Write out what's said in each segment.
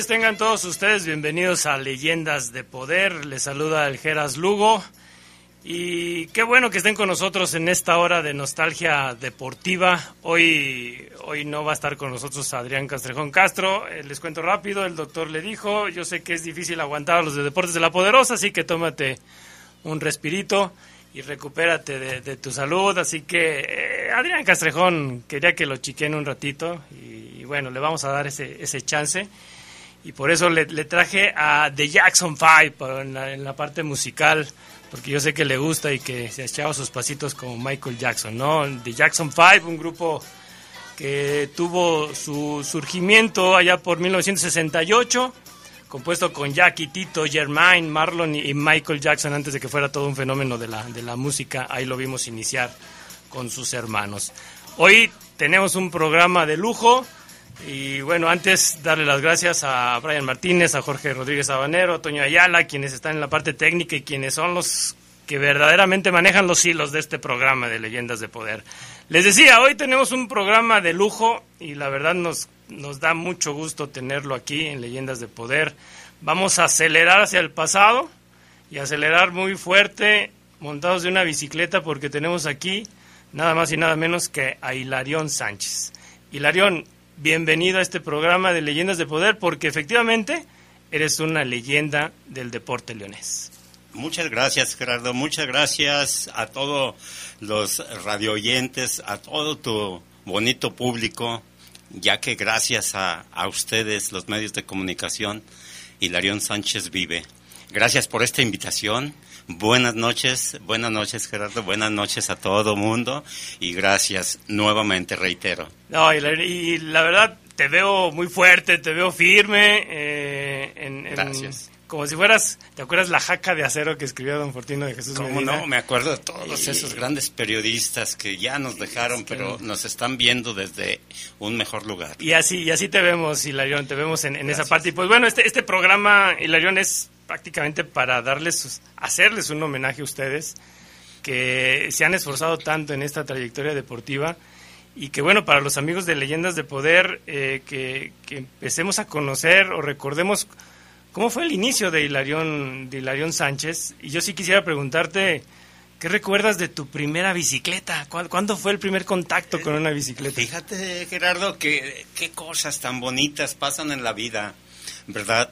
Tengan todos ustedes bienvenidos a Leyendas de Poder. Les saluda el Geras Lugo. Y qué bueno que estén con nosotros en esta hora de nostalgia deportiva. Hoy, hoy no va a estar con nosotros Adrián Castrejón Castro. Eh, les cuento rápido, el doctor le dijo, yo sé que es difícil aguantar a los de Deportes de la Poderosa, así que tómate un respirito y recupérate de, tu salud. Así que eh, Adrián Castrejón quería que lo chiquen un ratito y, bueno, le vamos a dar ese, ese chance y por eso le, traje a The Jackson Five en la, parte musical, porque yo sé que le gusta y que se ha echado sus pasitos como Michael Jackson, ¿no? The Jackson Five, un grupo que tuvo su surgimiento allá por 1968, compuesto con Jackie, Tito, Germain, Marlon y Michael Jackson antes de que fuera todo un fenómeno de la, de la música, ahí lo vimos iniciar con sus hermanos. Hoy tenemos un programa de lujo, y bueno, antes darle las gracias a Brian Martínez, a Jorge Rodríguez Habanero, a Toño Ayala, quienes están en la parte técnica y quienes son los que verdaderamente manejan los hilos de este programa de Leyendas de Poder. Les decía, hoy tenemos un programa de lujo y la verdad nos, nos da mucho gusto tenerlo aquí en Leyendas de Poder. Vamos a acelerar hacia el pasado y acelerar muy fuerte montados de una bicicleta porque tenemos aquí nada más y nada menos que a Hilarión Sánchez. Hilarión, bienvenido a este programa de Leyendas de Poder, porque efectivamente eres una leyenda del deporte leonés. Muchas gracias, Gerardo. Muchas gracias a todos los radioyentes, a todo tu bonito público, ya que gracias a, a ustedes, los medios de comunicación, Hilarión Sánchez vive. Gracias por esta invitación Buenas noches, buenas noches Gerardo, buenas noches a todo mundo y gracias nuevamente, reitero. No, y la, verdad te veo muy fuerte, te veo firme. Eh, en, gracias. Como si fueras, ¿te acuerdas la jaca de acero que escribió don Fortino de Jesús ¿Cómo no? Me acuerdo de todos esos grandes periodistas que ya nos dejaron, pero nos están viendo desde un mejor lugar. Y así, y así te vemos, Hilarión, te vemos en, en esa parte. Y pues bueno, este, este programa, Hilarión, es prácticamente para darles, hacerles un homenaje a ustedes que se han esforzado tanto en esta trayectoria deportiva y que bueno, para los amigos de Leyendas de Poder, eh, que, empecemos a conocer o recordemos cómo fue el inicio de Hilarión, de Hilarión Sánchez. Y yo sí quisiera preguntarte, ¿qué recuerdas de tu primera bicicleta? ¿Cuándo fue el primer contacto con una bicicleta? Fíjate, Gerardo, que qué cosas tan bonitas pasan en la vida, ¿verdad?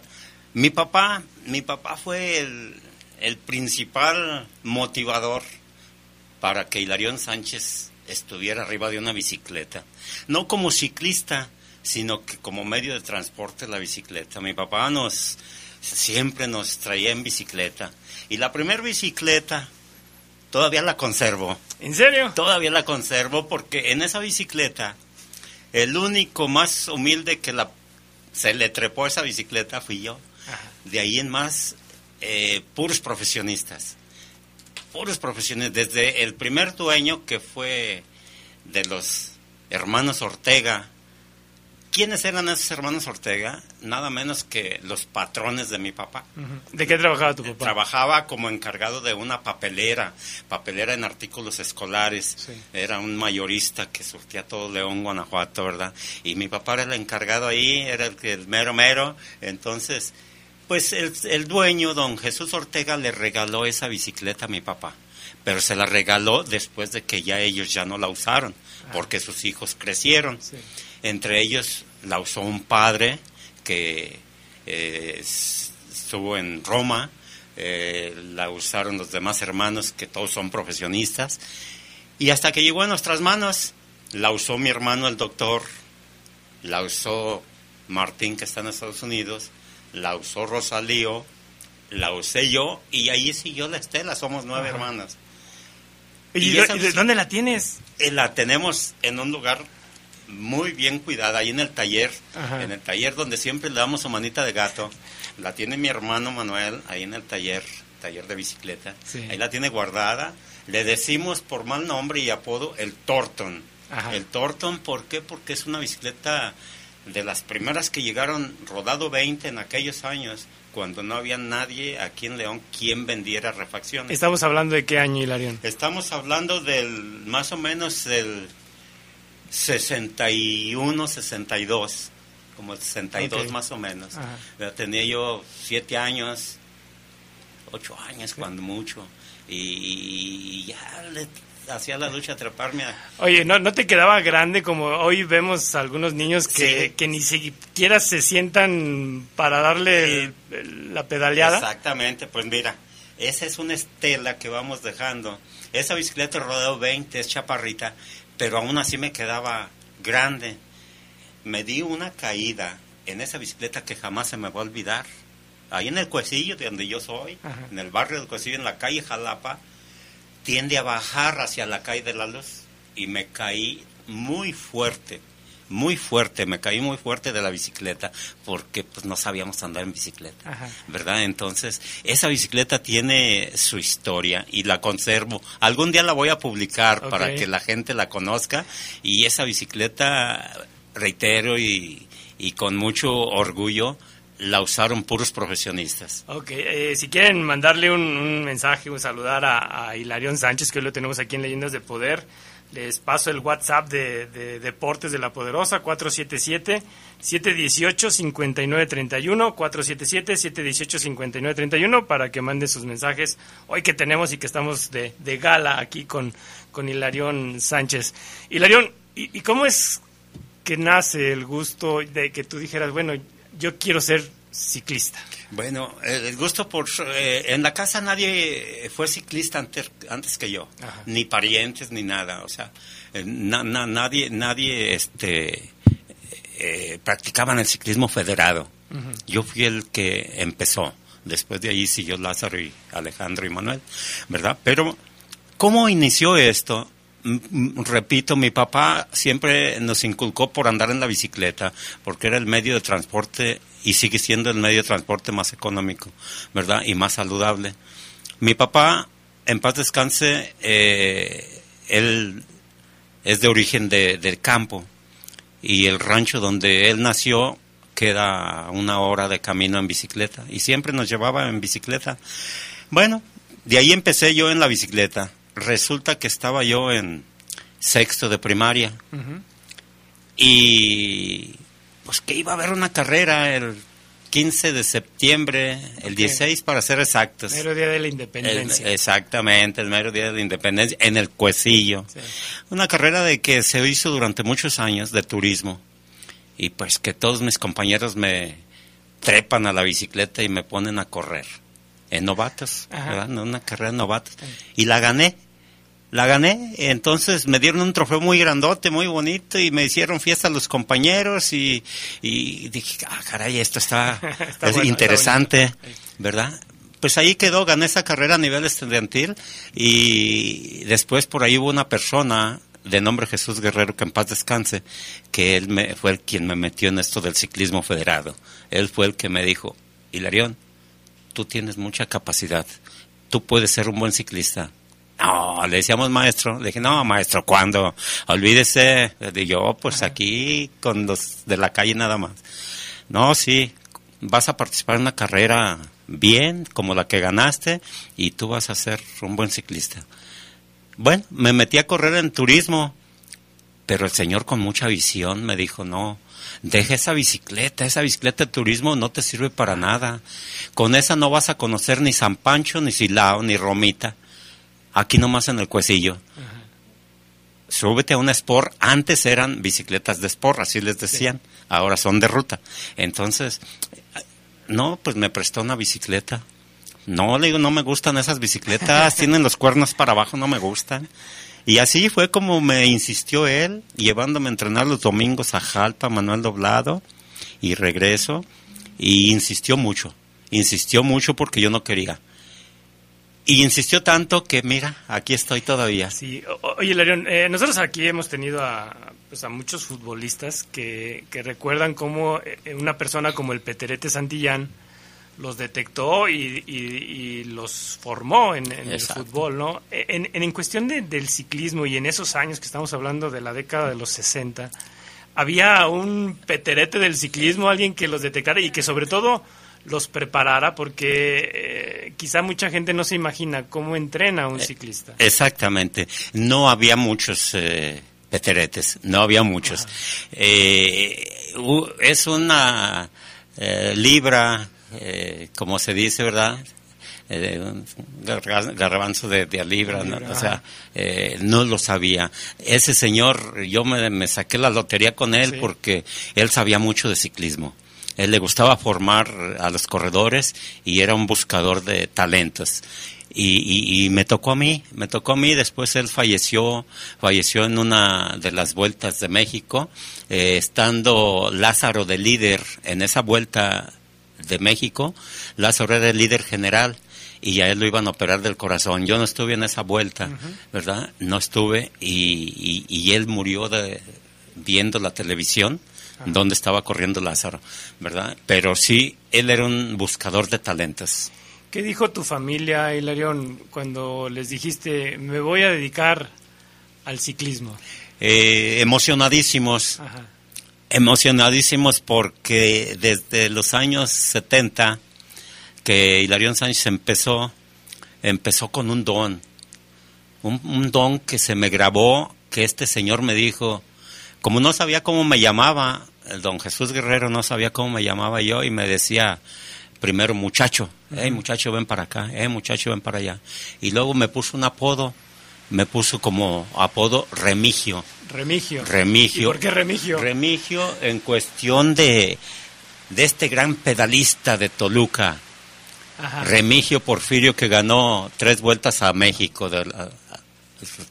Mi papá, mi papá fue el, principal motivador para que Hilarión Sánchez estuviera arriba de una bicicleta. No como ciclista, sino que como medio de transporte la bicicleta. Mi papá nos siempre nos traía en bicicleta. Y la primera bicicleta todavía la conservo. ¿En serio? Todavía la conservo porque en esa bicicleta el único más humilde que la se le trepó esa bicicleta fui yo. De ahí en más, eh, puros profesionistas. Puros profesionistas. Desde el primer dueño que fue de los hermanos Ortega, ¿Quiénes eran esos hermanos Ortega? Nada menos que los patrones de mi papá. ¿De qué trabajaba tu papá? Trabajaba como encargado de una papelera, papelera en artículos escolares. Era un mayorista que surtía todo León, Guanajuato, ¿verdad? Y mi papá era el encargado ahí, era el, el mero mero. Entonces, pues el, el dueño, don Jesús Ortega, le regaló esa bicicleta a mi papá. Pero se la regaló después de que ya ellos ya no la usaron, porque sus hijos crecieron. Sí. Entre ellos la usó un padre que eh, estuvo en Roma, eh, la usaron los demás hermanos que todos son profesionistas, y hasta que llegó a nuestras manos, la usó mi hermano el doctor, la usó Martín que está en Estados Unidos, la usó Rosalío, la usé yo y ahí siguió la estela, somos nueve hermanas. ¿Y, de, dónde la tienes? Eh, la tenemos en un lugar muy bien cuidada ahí en el taller, en el taller donde siempre le damos su manita de gato. La tiene mi hermano Manuel ahí en el taller, taller de bicicleta. Ahí la tiene guardada. Le decimos por mal nombre y apodo el Torton. El Torton, ¿por qué? Porque es una bicicleta de las primeras que llegaron rodado 20 en aquellos años cuando no había nadie aquí en León quien vendiera refacciones. ¿Estamos hablando de qué año, Hilarión? Estamos hablando del más o menos del 61, 62, como 62 más o menos. tenía yo siete años, ocho años cuando mucho, y, ya le hacía la lucha a treparme. Oye, ¿no, ¿no te quedaba grande como hoy vemos algunos niños que, que ni siquiera se sientan para darle la pedaleada? Exactamente, pues mira, esa es una estela que vamos dejando. Esa bicicleta rodado 20 es chaparrita, pero aún así me quedaba grande. Me di una caída en esa bicicleta que jamás se me va a olvidar. Ahí en el Cuecillo, de donde yo soy, en el barrio del Cuecillo, en la calle Jalapa, tiende a bajar hacia la calle de la luz. Y me caí muy fuerte muy fuerte, me caí muy fuerte de la bicicleta porque pues no sabíamos andar en bicicleta, ¿verdad? Entonces, esa bicicleta tiene su historia y la conservo. Algún día la voy a publicar para que la gente la conozca y esa bicicleta, reitero y, y con mucho orgullo, la usaron puros profesionistas. Ok, eh, si quieren mandarle un, mensaje, un saludar a, a Hilarión Sánchez, que hoy lo tenemos aquí en Leyendas de Poder, les paso el WhatsApp de, Deportes de la Poderosa, 477-718-5931, 477-718-5931, para que manden sus mensajes hoy que tenemos y que estamos de, gala aquí con, con Hilarión Sánchez. Hilarión, ¿y, ¿y cómo es que nace el gusto de que tú dijeras, bueno, yo quiero ser ciclista? Bueno, el gusto por... Eh, en la casa nadie fue ciclista antes, antes que yo, ni parientes ni nada, o sea, eh, nadie, nadie este, eh, practicaban el ciclismo federado. Yo fui el que empezó, después de allí siguió Lázaro y Alejandro y Manuel, ¿verdad? Pero, ¿cómo inició esto? Repito, mi papá siempre nos inculcó por andar en la bicicleta, porque era el medio de transporte y sigue siendo el medio de transporte más económico, ¿verdad? Y más saludable. Mi papá, en paz descanse, eh, él es de origen de, del campo y el rancho donde él nació queda una hora de camino en bicicleta y siempre nos llevaba en bicicleta. Bueno, de ahí empecé yo en la bicicleta. Resulta que estaba yo en sexto de primaria y pues que iba a haber una carrera el 15 de septiembre, el 16 para ser exactos. El mero día de la independencia. exactamente, el mero día de la independencia, en el Cuecillo. Una carrera de que se hizo durante muchos años de turismo. Y pues que todos mis compañeros me trepan a la bicicleta y me ponen a correr. En novatos, ¿verdad? Una carrera de novatos. Y la gané la gané, entonces me dieron un trofeo muy grandote, muy bonito y me hicieron fiesta a los compañeros y, dije, ah, caray, esto está, interesante, ¿verdad? Pues ahí quedó, gané esa carrera a nivel estudiantil y después por ahí hubo una persona de nombre Jesús Guerrero, que en paz descanse, que él me, fue el quien me metió en esto del ciclismo federado. Él fue el que me dijo, Hilarión, tú tienes mucha capacidad, tú puedes ser un buen ciclista, No, le decíamos maestro. Le dije, no, maestro, ¿cuándo? Olvídese. Dije, yo, pues aquí con los de la calle nada más. No, sí, vas a participar en una carrera bien, como la que ganaste, y tú vas a ser un buen ciclista. Bueno, me metí a correr en turismo, pero el señor con mucha visión me dijo, no, deja esa bicicleta, esa bicicleta de turismo no te sirve para nada. Con esa no vas a conocer ni San Pancho, ni Silao, ni Romita. Aquí nomás en el cuecillo. Súbete a una Sport. Antes eran bicicletas de Sport, así les decían. Ahora son de ruta. Entonces, no, pues me prestó una bicicleta. No, le digo, no me gustan esas bicicletas, tienen los cuernos para abajo, no me gustan. Y así fue como me insistió él, llevándome a entrenar los domingos a Jalpa, Manuel Doblado, y regreso, y insistió mucho, insistió mucho porque yo no quería. Y insistió tanto que, mira, aquí estoy todavía. Sí, oye, Larión, eh, nosotros aquí hemos tenido a, pues, a muchos futbolistas que, que recuerdan cómo eh, una persona como el Peterete Santillán, los detectó y, los formó en, el fútbol, ¿no? En, en cuestión del ciclismo y en esos años que estamos hablando de la década de los 60, había un peterete del ciclismo, alguien que los detectara y que sobre todo los preparara porque eh, quizá mucha gente no se imagina cómo entrena un eh, ciclista. Exactamente, no había muchos eh, peteretes, no había muchos. es una libra eh, como se dice, ¿verdad? Eh, un garbanzo de, de libra, ¿no? o sea, eh, no lo sabía. Ese señor, yo me, saqué la lotería con él porque él sabía mucho de ciclismo. Él le gustaba formar a los corredores y era un buscador de talentos. Y, y, me tocó a mí, me tocó a mí, después él falleció, falleció en una de las vueltas de México, eh, estando Lázaro de líder en esa vuelta de México, Lázaro era el líder general y a él lo iban a operar del corazón. Yo no estuve en esa vuelta, ¿verdad? No estuve y, y, él murió de, viendo la televisión donde estaba corriendo Lázaro, ¿verdad? Pero sí, él era un buscador de talentos. ¿Qué dijo tu familia, Hilarión, cuando les dijiste, me voy a dedicar al ciclismo? Eh, emocionadísimos. Ajá emocionadísimos porque desde los años 70 que Hilarión Sánchez empezó, empezó con un don, un, don que se me grabó, que este señor me dijo, como no sabía cómo me llamaba, el don Jesús Guerrero no sabía cómo me llamaba yo y me decía primero muchacho, hey muchacho ven para acá, hey muchacho ven para allá, y luego me puso un apodo, me puso como apodo Remigio. Remigio. Remigio. ¿Y ¿Por qué Remigio? Remigio en cuestión de, de este gran pedalista de Toluca. Remigio Porfirio que ganó tres vueltas a México, de,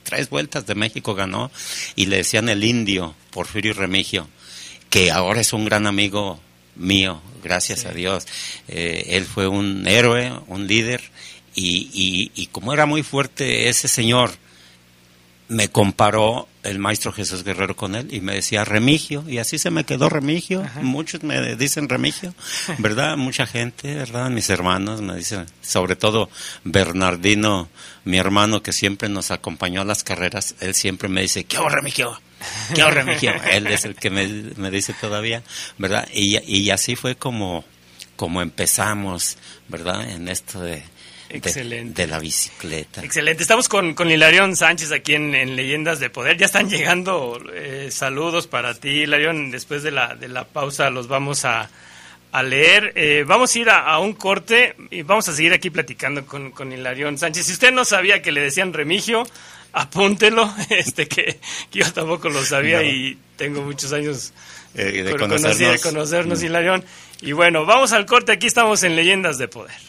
tres vueltas de México ganó y le decían el indio Porfirio Remigio, que ahora es un gran amigo mío, gracias a Dios. Eh, él fue un héroe, un líder y, y, y como era muy fuerte ese señor, me comparó el maestro Jesús Guerrero con él y me decía Remigio, y así se me quedó Remigio. Muchos me dicen Remigio, ¿verdad? Mucha gente, ¿verdad? Mis hermanos me dicen, sobre todo Bernardino, mi hermano que siempre nos acompañó a las carreras, él siempre me dice, ¿qué hago Remigio? ¿Qué hago Remigio? él es el que me, me dice todavía, ¿verdad? Y, y así fue como, como empezamos, ¿verdad? En esto de Excelente. De, la bicicleta. Excelente. Estamos con, con Hilarión Sánchez aquí en, Leyendas de Poder. Ya están llegando eh, saludos para ti, Hilarión. Después de la, de la pausa los vamos a, leer. Eh, vamos a ir a, un corte y vamos a seguir aquí platicando con, con Hilarión Sánchez. Si usted no sabía que le decían Remigio, apúntelo, este que, yo tampoco lo sabía y tengo muchos años eh, de, conocernos. de conocernos, mm. Hilarión. Y bueno, vamos al corte. Aquí estamos en Leyendas de Poder.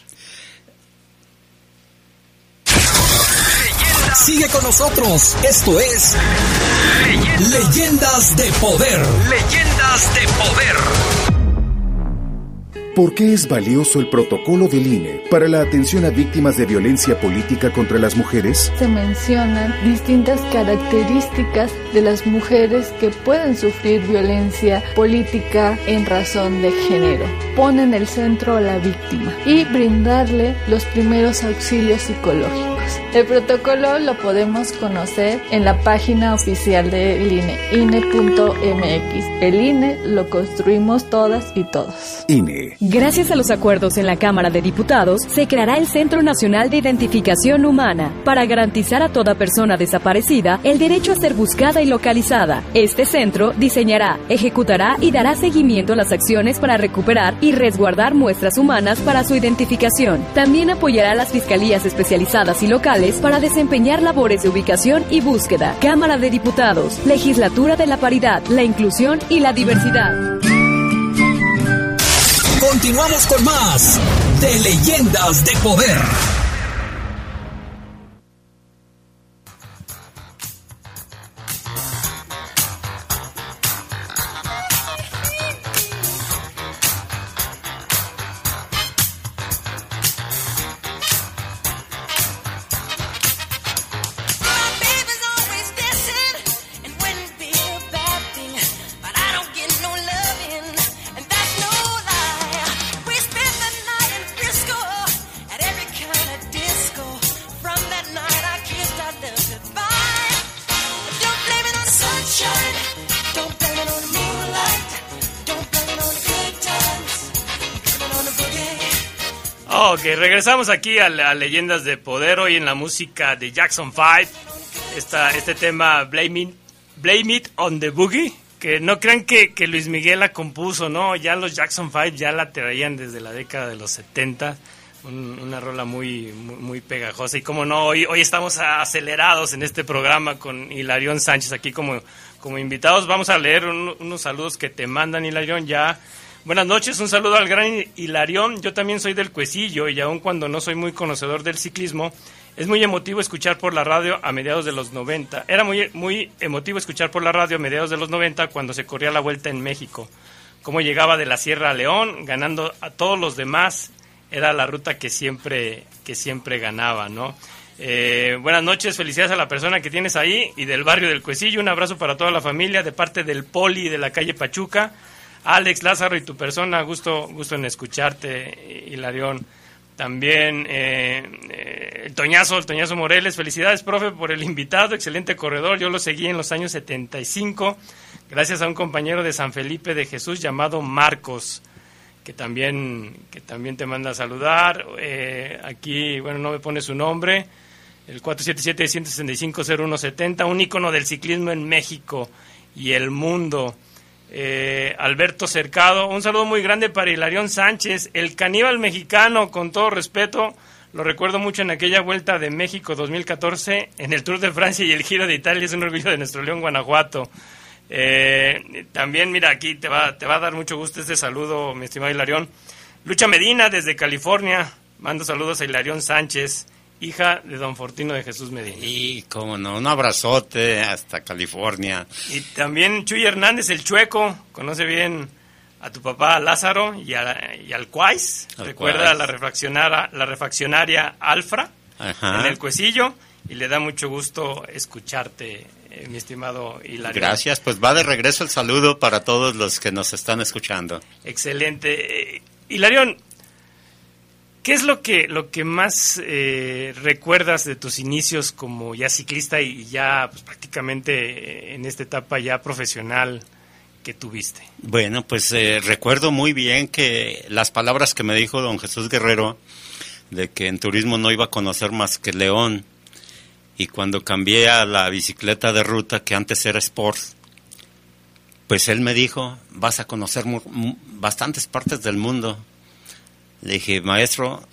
Sigue con nosotros. Esto es Leyendas, de Poder. Leyendas de Poder. ¿Por qué es valioso el protocolo del INE para la atención a víctimas de violencia política contra las mujeres? Se mencionan distintas características de las mujeres que pueden sufrir violencia política en razón de género. Ponen el centro a la víctima y brindarle los primeros auxilios psicológicos. El protocolo lo podemos conocer en la página oficial del INE, INE.mx. El INE lo construimos todas y todos. INE. Gracias a los acuerdos en la Cámara de Diputados, se creará el Centro Nacional de Identificación Humana para garantizar a toda persona desaparecida el derecho a ser buscada y localizada. Este centro diseñará, ejecutará y dará seguimiento a las acciones para recuperar y resguardar muestras humanas para su identificación. También apoyará a las fiscalías especializadas y locales para desempeñar labores de ubicación y búsqueda. Cámara de Diputados, Legislatura de la Paridad, la Inclusión y la Diversidad. Continuamos con más de Leyendas de Poder. Regresamos aquí a, a, Leyendas de Poder, hoy en la música de Jackson 5. Esta, este tema, Blame It, Blame It on the Boogie, que no crean que, Luis Miguel la compuso, no, ya los Jackson 5 ya la traían desde la década de los 70. Un, una rola muy, muy, muy, pegajosa. Y como no, hoy, hoy estamos acelerados en este programa con Hilarión Sánchez aquí como, como invitados. Vamos a leer un, unos saludos que te mandan, Hilarión, ya. Buenas noches, un saludo al gran Hilarión. Yo también soy del Cuecillo y aun cuando no soy muy conocedor del ciclismo, es muy emotivo escuchar por la radio a mediados de los 90. Era muy, muy emotivo escuchar por la radio a mediados de los 90 cuando se corría la vuelta en México. Cómo llegaba de la Sierra a León, ganando a todos los demás. Era la ruta que siempre, que siempre ganaba, ¿no? Eh, buenas noches, felicidades a la persona que tienes ahí y del barrio del Cuecillo. Un abrazo para toda la familia de parte del Poli de la calle Pachuca. Alex, Lázaro y tu persona, gusto, gusto en escucharte, Hilarión. También eh, eh, el Toñazo, el Toñazo Moreles, felicidades, profe, por el invitado, excelente corredor. Yo lo seguí en los años 75, gracias a un compañero de San Felipe de Jesús llamado Marcos, que también, que también te manda a saludar. Eh, aquí, bueno, no me pone su nombre, el 477-165-0170, un ícono del ciclismo en México y el mundo. Eh, Alberto Cercado, un saludo muy grande para Hilarión Sánchez, el caníbal mexicano, con todo respeto, lo recuerdo mucho en aquella vuelta de México 2014, en el Tour de Francia y el Giro de Italia, es un orgullo de nuestro León, Guanajuato. Eh, también, mira, aquí te va, te va a dar mucho gusto este saludo, mi estimado Hilarión. Lucha Medina, desde California, mando saludos a Hilarión Sánchez hija de don Fortino de Jesús Medina. Y cómo no, un abrazote hasta California. Y también Chuy Hernández, el chueco, conoce bien a tu papá Lázaro y, a, y al Cuais. Recuerda la refaccionaria, la refaccionaria Alfra Ajá. en el Cuecillo y le da mucho gusto escucharte, eh, mi estimado Hilario. Gracias, pues va de regreso el saludo para todos los que nos están escuchando. Excelente. Eh, Hilarión, ¿Qué es lo que, lo que más eh, recuerdas de tus inicios como ya ciclista y ya pues, prácticamente en esta etapa ya profesional que tuviste? Bueno, pues eh, recuerdo muy bien que las palabras que me dijo don Jesús Guerrero de que en turismo no iba a conocer más que León y cuando cambié a la bicicleta de ruta que antes era Sport, pues él me dijo, vas a conocer bastantes partes del mundo le dije, maestro,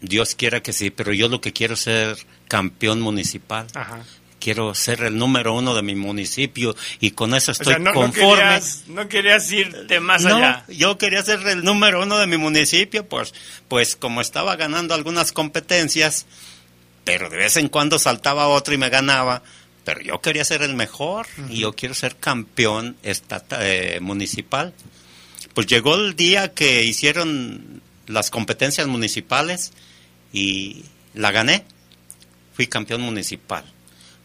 Dios quiera que sí, pero yo lo que quiero es ser campeón municipal. Ajá. Quiero ser el número uno de mi municipio y con eso estoy o sea, no, conforme. No querías, no querías, irte más no, allá. Yo quería ser el número uno de mi municipio, pues, pues como estaba ganando algunas competencias, pero de vez en cuando saltaba otro y me ganaba, pero yo quería ser el mejor uh -huh. y yo quiero ser campeón estatal, eh, municipal. Pues llegó el día que hicieron las competencias municipales y la gané. Fui campeón municipal,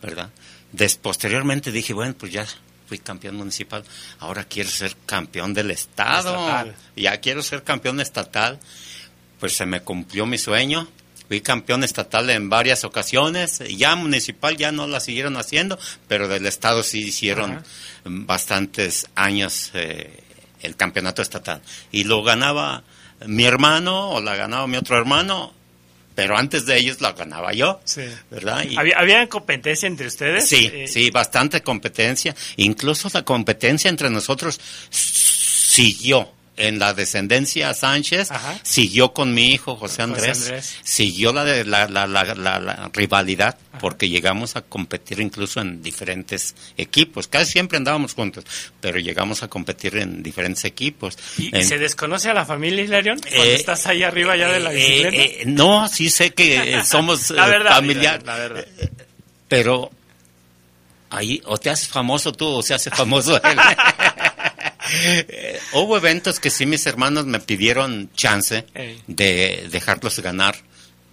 ¿verdad? Des, posteriormente dije, bueno, pues ya fui campeón municipal, ahora quiero ser campeón del estado, estatal. ya quiero ser campeón estatal. Pues se me cumplió mi sueño Fui campeón estatal en varias ocasiones, ya municipal ya no la siguieron haciendo, pero del estado sí hicieron bastantes años eh, el campeonato estatal. Y lo ganaba mi hermano o la ganaba mi otro hermano, pero antes de ellos la ganaba yo, ¿verdad? ¿Había, ¿Había, competencia entre ustedes? Sí, eh, sí, bastante competencia. Incluso la competencia entre nosotros siguió en la descendencia Sánchez, siguió con mi hijo José Andrés, siguió la, de, la, la, la, rivalidad, porque llegamos a competir incluso en diferentes equipos. Casi siempre andábamos juntos, pero llegamos a competir en diferentes equipos. ¿Y, se desconoce a la familia, Hilarión? Cuando eh, estás ahí arriba ya de la eh, bicicleta. Eh, no, sí sé que somos familiares. Pero ahí o te haces famoso tú o se hace famoso él. hubo eventos que sí mis hermanos me pidieron chance de dejarlos ganar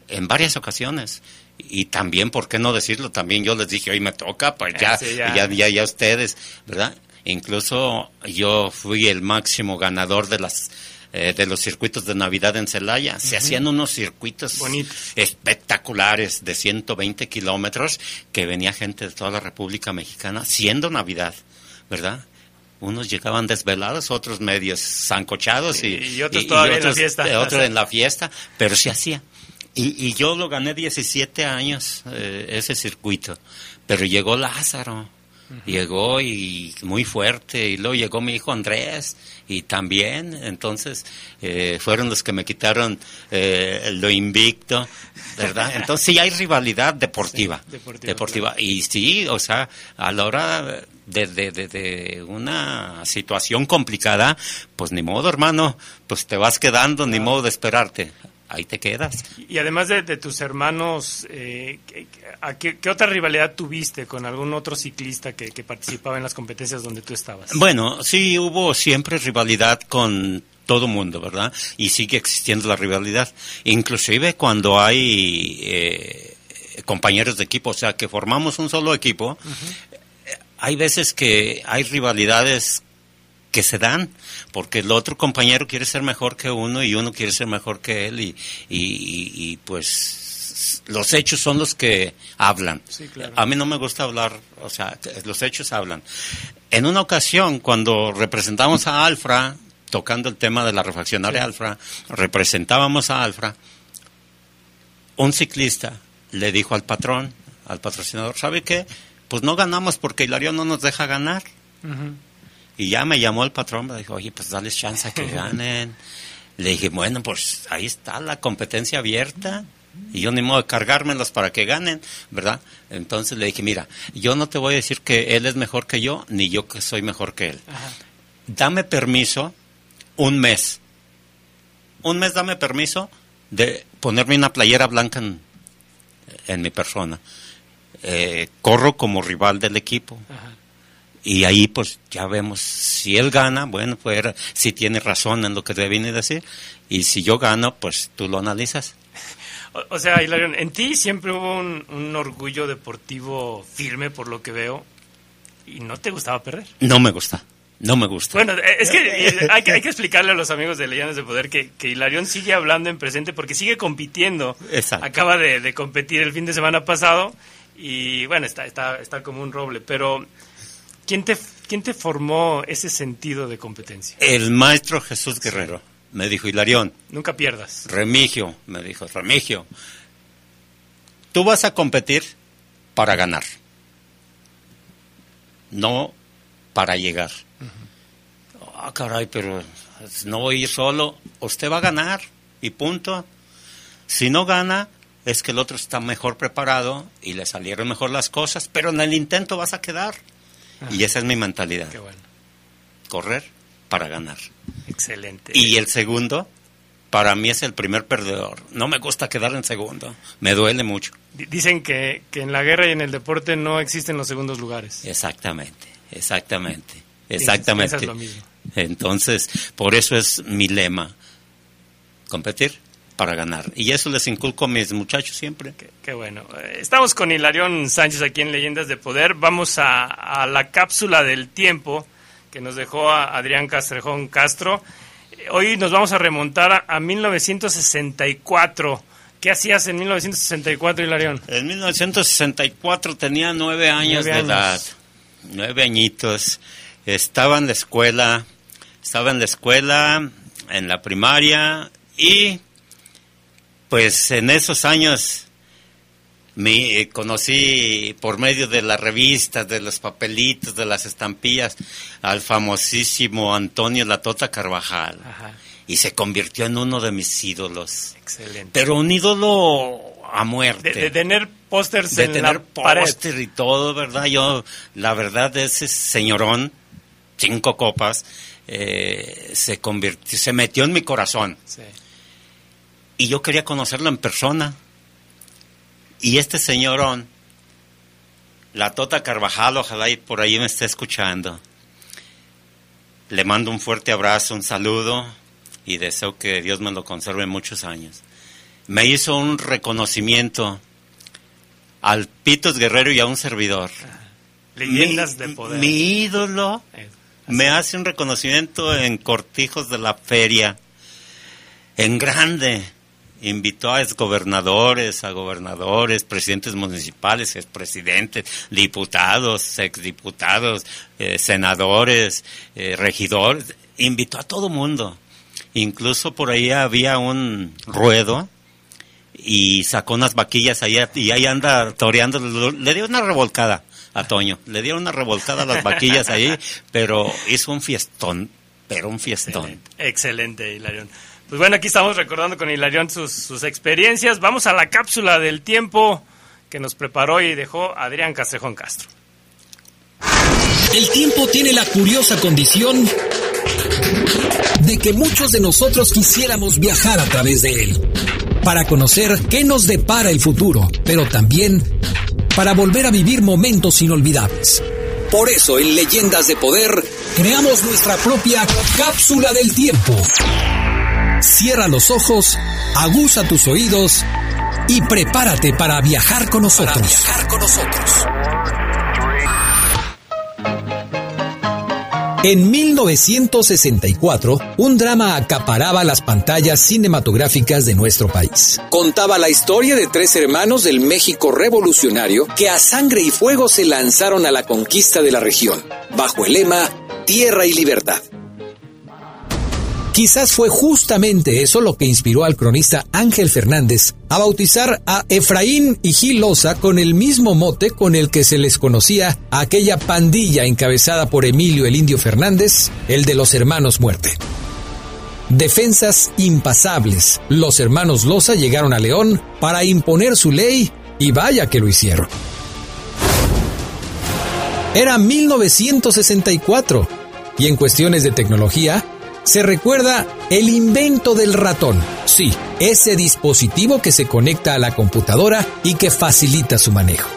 en varias ocasiones. Y también, ¿por qué no decirlo? También yo les dije, hoy me toca, pues ya, ya. ya, ya, ustedes, ¿verdad? Incluso yo fui el máximo ganador de las eh, de los circuitos de Navidad en Celaya. Se hacían unos circuitos espectaculares de 120 kilómetros que venía gente de toda la República Mexicana, siendo Navidad, ¿verdad? Unos llegaban desvelados, otros medios zancochados y, otros todavía en la fiesta. Otros en la fiesta, pero se hacía. Y, yo lo gané 17 años, eh, ese circuito. Pero llegó Lázaro, llegó y muy fuerte, y luego llegó mi hijo Andrés, y también, entonces, eh, fueron los que me quitaron eh, lo invicto, ¿verdad? Entonces sí hay rivalidad deportiva. deportiva. Y sí, o sea, a la hora de, de, una situación complicada, pues ni modo, hermano, pues te vas quedando, ni modo de esperarte. Ahí te quedas. Y además de, tus hermanos, eh, ¿qué, otra rivalidad tuviste con algún otro ciclista que, que participaba en las competencias donde tú estabas? Bueno, sí hubo siempre rivalidad con todo mundo, ¿verdad? Y sigue existiendo la rivalidad. Inclusive cuando hay eh, compañeros de equipo, o sea, que formamos un solo equipo, hay veces que hay rivalidades que se dan porque el otro compañero quiere ser mejor que uno y uno quiere ser mejor que él y, y, pues los hechos son los que hablan. A mí no me gusta hablar, o sea, los hechos hablan. En una ocasión, cuando representamos a Alfra, tocando el tema de la refaccionaria Alfra, representábamos a Alfra, un ciclista le dijo al patrón, al patrocinador, ¿sabe qué? Pues no ganamos porque Hilario no nos deja ganar. Y ya me llamó el patrón, me dijo, oye, pues dale chance a que ganen. Le dije, bueno, pues ahí está la competencia abierta. Y yo ni modo de cargármelos para que ganen, ¿verdad? Entonces le dije, mira, yo no te voy a decir que él es mejor que yo, ni yo que soy mejor que él. Dame permiso un mes. Un mes dame permiso de ponerme una playera blanca en mi persona eh, corro como rival del equipo. Y ahí pues ya vemos si él gana, bueno, pues si tiene razón en lo que te viene a decir. Y si yo gano, pues tú lo analizas. O, sea, Hilarion, en ti siempre hubo un, un, orgullo deportivo firme por lo que veo y no te gustaba perder. No me gusta. No me gusta. Bueno, es que eh, hay, que, hay que explicarle a los amigos de Leyendas de Poder que, que Hilarión sigue hablando en presente porque sigue compitiendo. Exacto. Acaba de, de competir el fin de semana pasado y bueno, está, está, está como un roble, pero ¿quién te, ¿quién te formó ese sentido de competencia? El maestro Jesús Guerrero. Me dijo, Hilarión. Nunca pierdas. Remigio, me dijo, Remigio. Tú vas a competir para ganar, no para llegar. Ah, caray, pero no voy a ir solo. Usted va a ganar y punto. Si no gana, es que el otro está mejor preparado y le salieron mejor las cosas, pero en el intento vas a quedar. y esa es mi mentalidad. Qué bueno. Correr para ganar. Excelente. Y el segundo, para mí es el primer perdedor. No me gusta quedar en segundo. Me duele mucho. Dicen que, que en la guerra y en el deporte no existen los segundos lugares. Exactamente, exactamente, exactamente. lo mismo. Entonces, por eso es mi lema. Competir para ganar. Y eso les inculco a mis muchachos siempre. Qué, bueno. Estamos con Hilarión Sánchez aquí en Leyendas de Poder. Vamos a, la cápsula del tiempo que nos dejó a Adrián Castrejón Castro. Hoy nos vamos a remontar a, 1964. ¿Qué hacías en 1964, Hilarión? En 1964 tenía nueve años de edad, nueve añitos. Estaba en la escuela, estaba en la escuela, en la primaria y pues en esos años me eh, conocí por medio de las revistas, de los papelitos, de las estampillas, al famosísimo Antonio Latota Carvajal. Y se convirtió en uno de mis ídolos. Excelente. Pero un ídolo a muerte. De, tener pósters de tener póster y todo, ¿verdad? Yo, la verdad, ese señorón, cinco copas, eh, se convirtió, se metió en mi corazón. Y yo quería conocerlo en persona. Y este señorón, la Tota Carvajal, ojalá y por ahí me esté escuchando. Le mando un fuerte abrazo, un saludo y deseo que Dios me lo conserve muchos años. Me hizo un reconocimiento al Pitos Guerrero y a un servidor. Leyendas de poder. Mi ídolo me hace un reconocimiento en cortijos de la feria, en grande invitó a exgobernadores, a gobernadores, presidentes municipales, expresidentes, diputados, exdiputados, eh, senadores, eh, regidores, invitó a todo mundo. Incluso por ahí había un ruedo y sacó unas vaquillas allá y ahí anda toreando, le dio una revolcada a Toño, le dio una revolcada a las vaquillas ahí, pero hizo un fiestón, pero un fiestón. Excelente, Hilarión. Pues bueno, aquí estamos recordando con Hilarión sus, experiencias. Vamos a la cápsula del tiempo que nos preparó y dejó Adrián Castrejón Castro. El tiempo tiene la curiosa condición de que muchos de nosotros quisiéramos viajar a través de él, para conocer qué nos depara el futuro, pero también para volver a vivir momentos inolvidables. Por eso en Leyendas de Poder creamos nuestra propia cápsula del tiempo Cierra los ojos, aguza tus oídos y prepárate para viajar con nosotros. viajar con nosotros. En 1964, un drama acaparaba las pantallas cinematográficas de nuestro país. Contaba la historia de tres hermanos del México revolucionario que a sangre y fuego se lanzaron a la conquista de la región, bajo el lema Tierra y Libertad. Quizás fue justamente eso lo que inspiró al cronista Ángel Fernández a bautizar a Efraín y Gil Loza con el mismo mote con el que se les conocía a aquella pandilla encabezada por Emilio el Indio Fernández, el de los hermanos Muerte. Defensas impasables, los hermanos Loza llegaron a León para imponer su ley y vaya que lo hicieron. Era 1964 y en cuestiones de tecnología, se recuerda el invento del ratón. Sí, ese dispositivo que se conecta a la computadora y que facilita su manejo.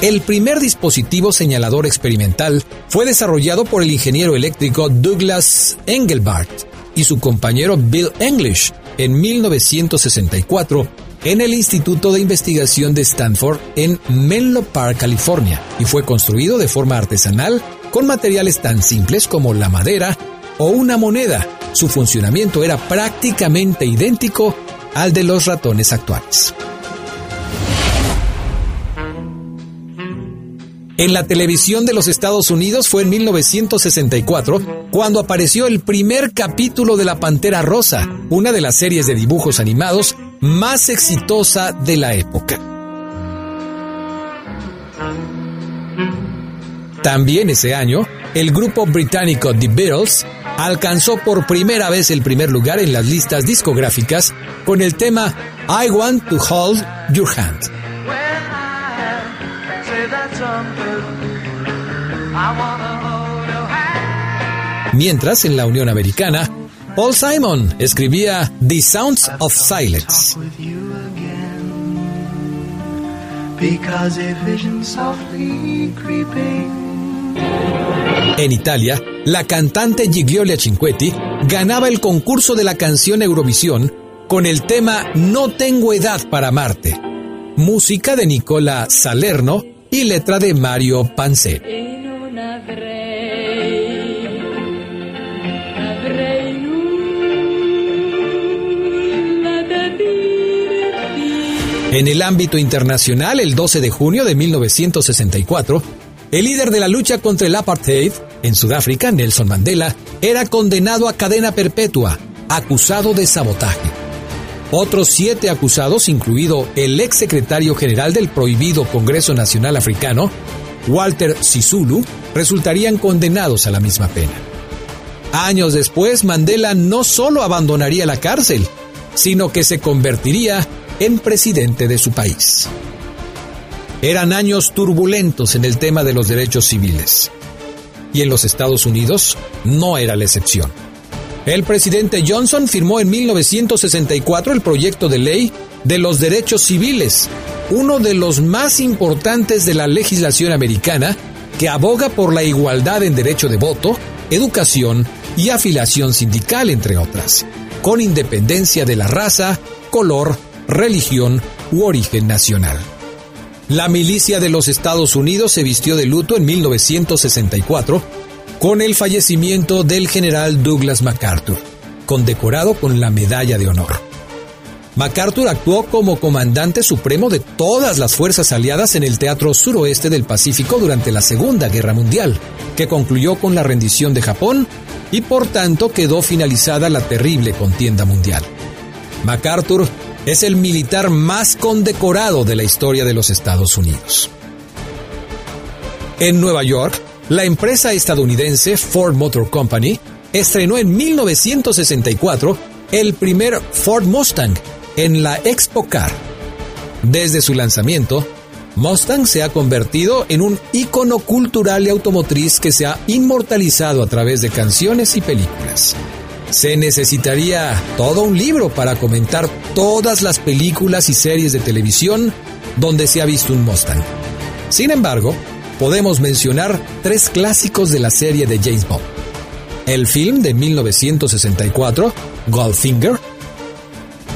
El primer dispositivo señalador experimental fue desarrollado por el ingeniero eléctrico Douglas Engelbart y su compañero Bill English en 1964 en el Instituto de Investigación de Stanford en Menlo Park, California, y fue construido de forma artesanal con materiales tan simples como la madera o una moneda. Su funcionamiento era prácticamente idéntico al de los ratones actuales. En la televisión de los Estados Unidos fue en 1964 cuando apareció el primer capítulo de La Pantera Rosa, una de las series de dibujos animados más exitosa de la época. También ese año, el grupo británico The Beatles alcanzó por primera vez el primer lugar en las listas discográficas con el tema I Want to Hold Your Hand. Mientras en la Unión Americana, Paul Simon escribía The Sounds of Silence. En Italia, la cantante Gigliola Cinquetti ganaba el concurso de la canción Eurovisión con el tema No tengo edad para amarte, música de Nicola Salerno y letra de Mario Panzeri. En el ámbito internacional, el 12 de junio de 1964, el líder de la lucha contra el apartheid en Sudáfrica, Nelson Mandela, era condenado a cadena perpetua, acusado de sabotaje. Otros siete acusados, incluido el ex secretario general del prohibido Congreso Nacional Africano, Walter Sisulu, resultarían condenados a la misma pena. Años después, Mandela no solo abandonaría la cárcel, sino que se convertiría en presidente de su país. Eran años turbulentos en el tema de los derechos civiles. Y en los Estados Unidos no era la excepción. El presidente Johnson firmó en 1964 el proyecto de ley de los derechos civiles, uno de los más importantes de la legislación americana que aboga por la igualdad en derecho de voto, educación y afiliación sindical, entre otras, con independencia de la raza, color, religión u origen nacional. La milicia de los Estados Unidos se vistió de luto en 1964 con el fallecimiento del general Douglas MacArthur, condecorado con la Medalla de Honor. MacArthur actuó como comandante supremo de todas las fuerzas aliadas en el Teatro Suroeste del Pacífico durante la Segunda Guerra Mundial, que concluyó con la rendición de Japón y por tanto quedó finalizada la terrible contienda mundial. MacArthur es el militar más condecorado de la historia de los Estados Unidos. En Nueva York, la empresa estadounidense Ford Motor Company estrenó en 1964 el primer Ford Mustang en la Expo Car. Desde su lanzamiento, Mustang se ha convertido en un ícono cultural y automotriz que se ha inmortalizado a través de canciones y películas. Se necesitaría todo un libro para comentar todas las películas y series de televisión donde se ha visto un Mustang. Sin embargo, podemos mencionar tres clásicos de la serie de James Bond. El film de 1964, Goldfinger,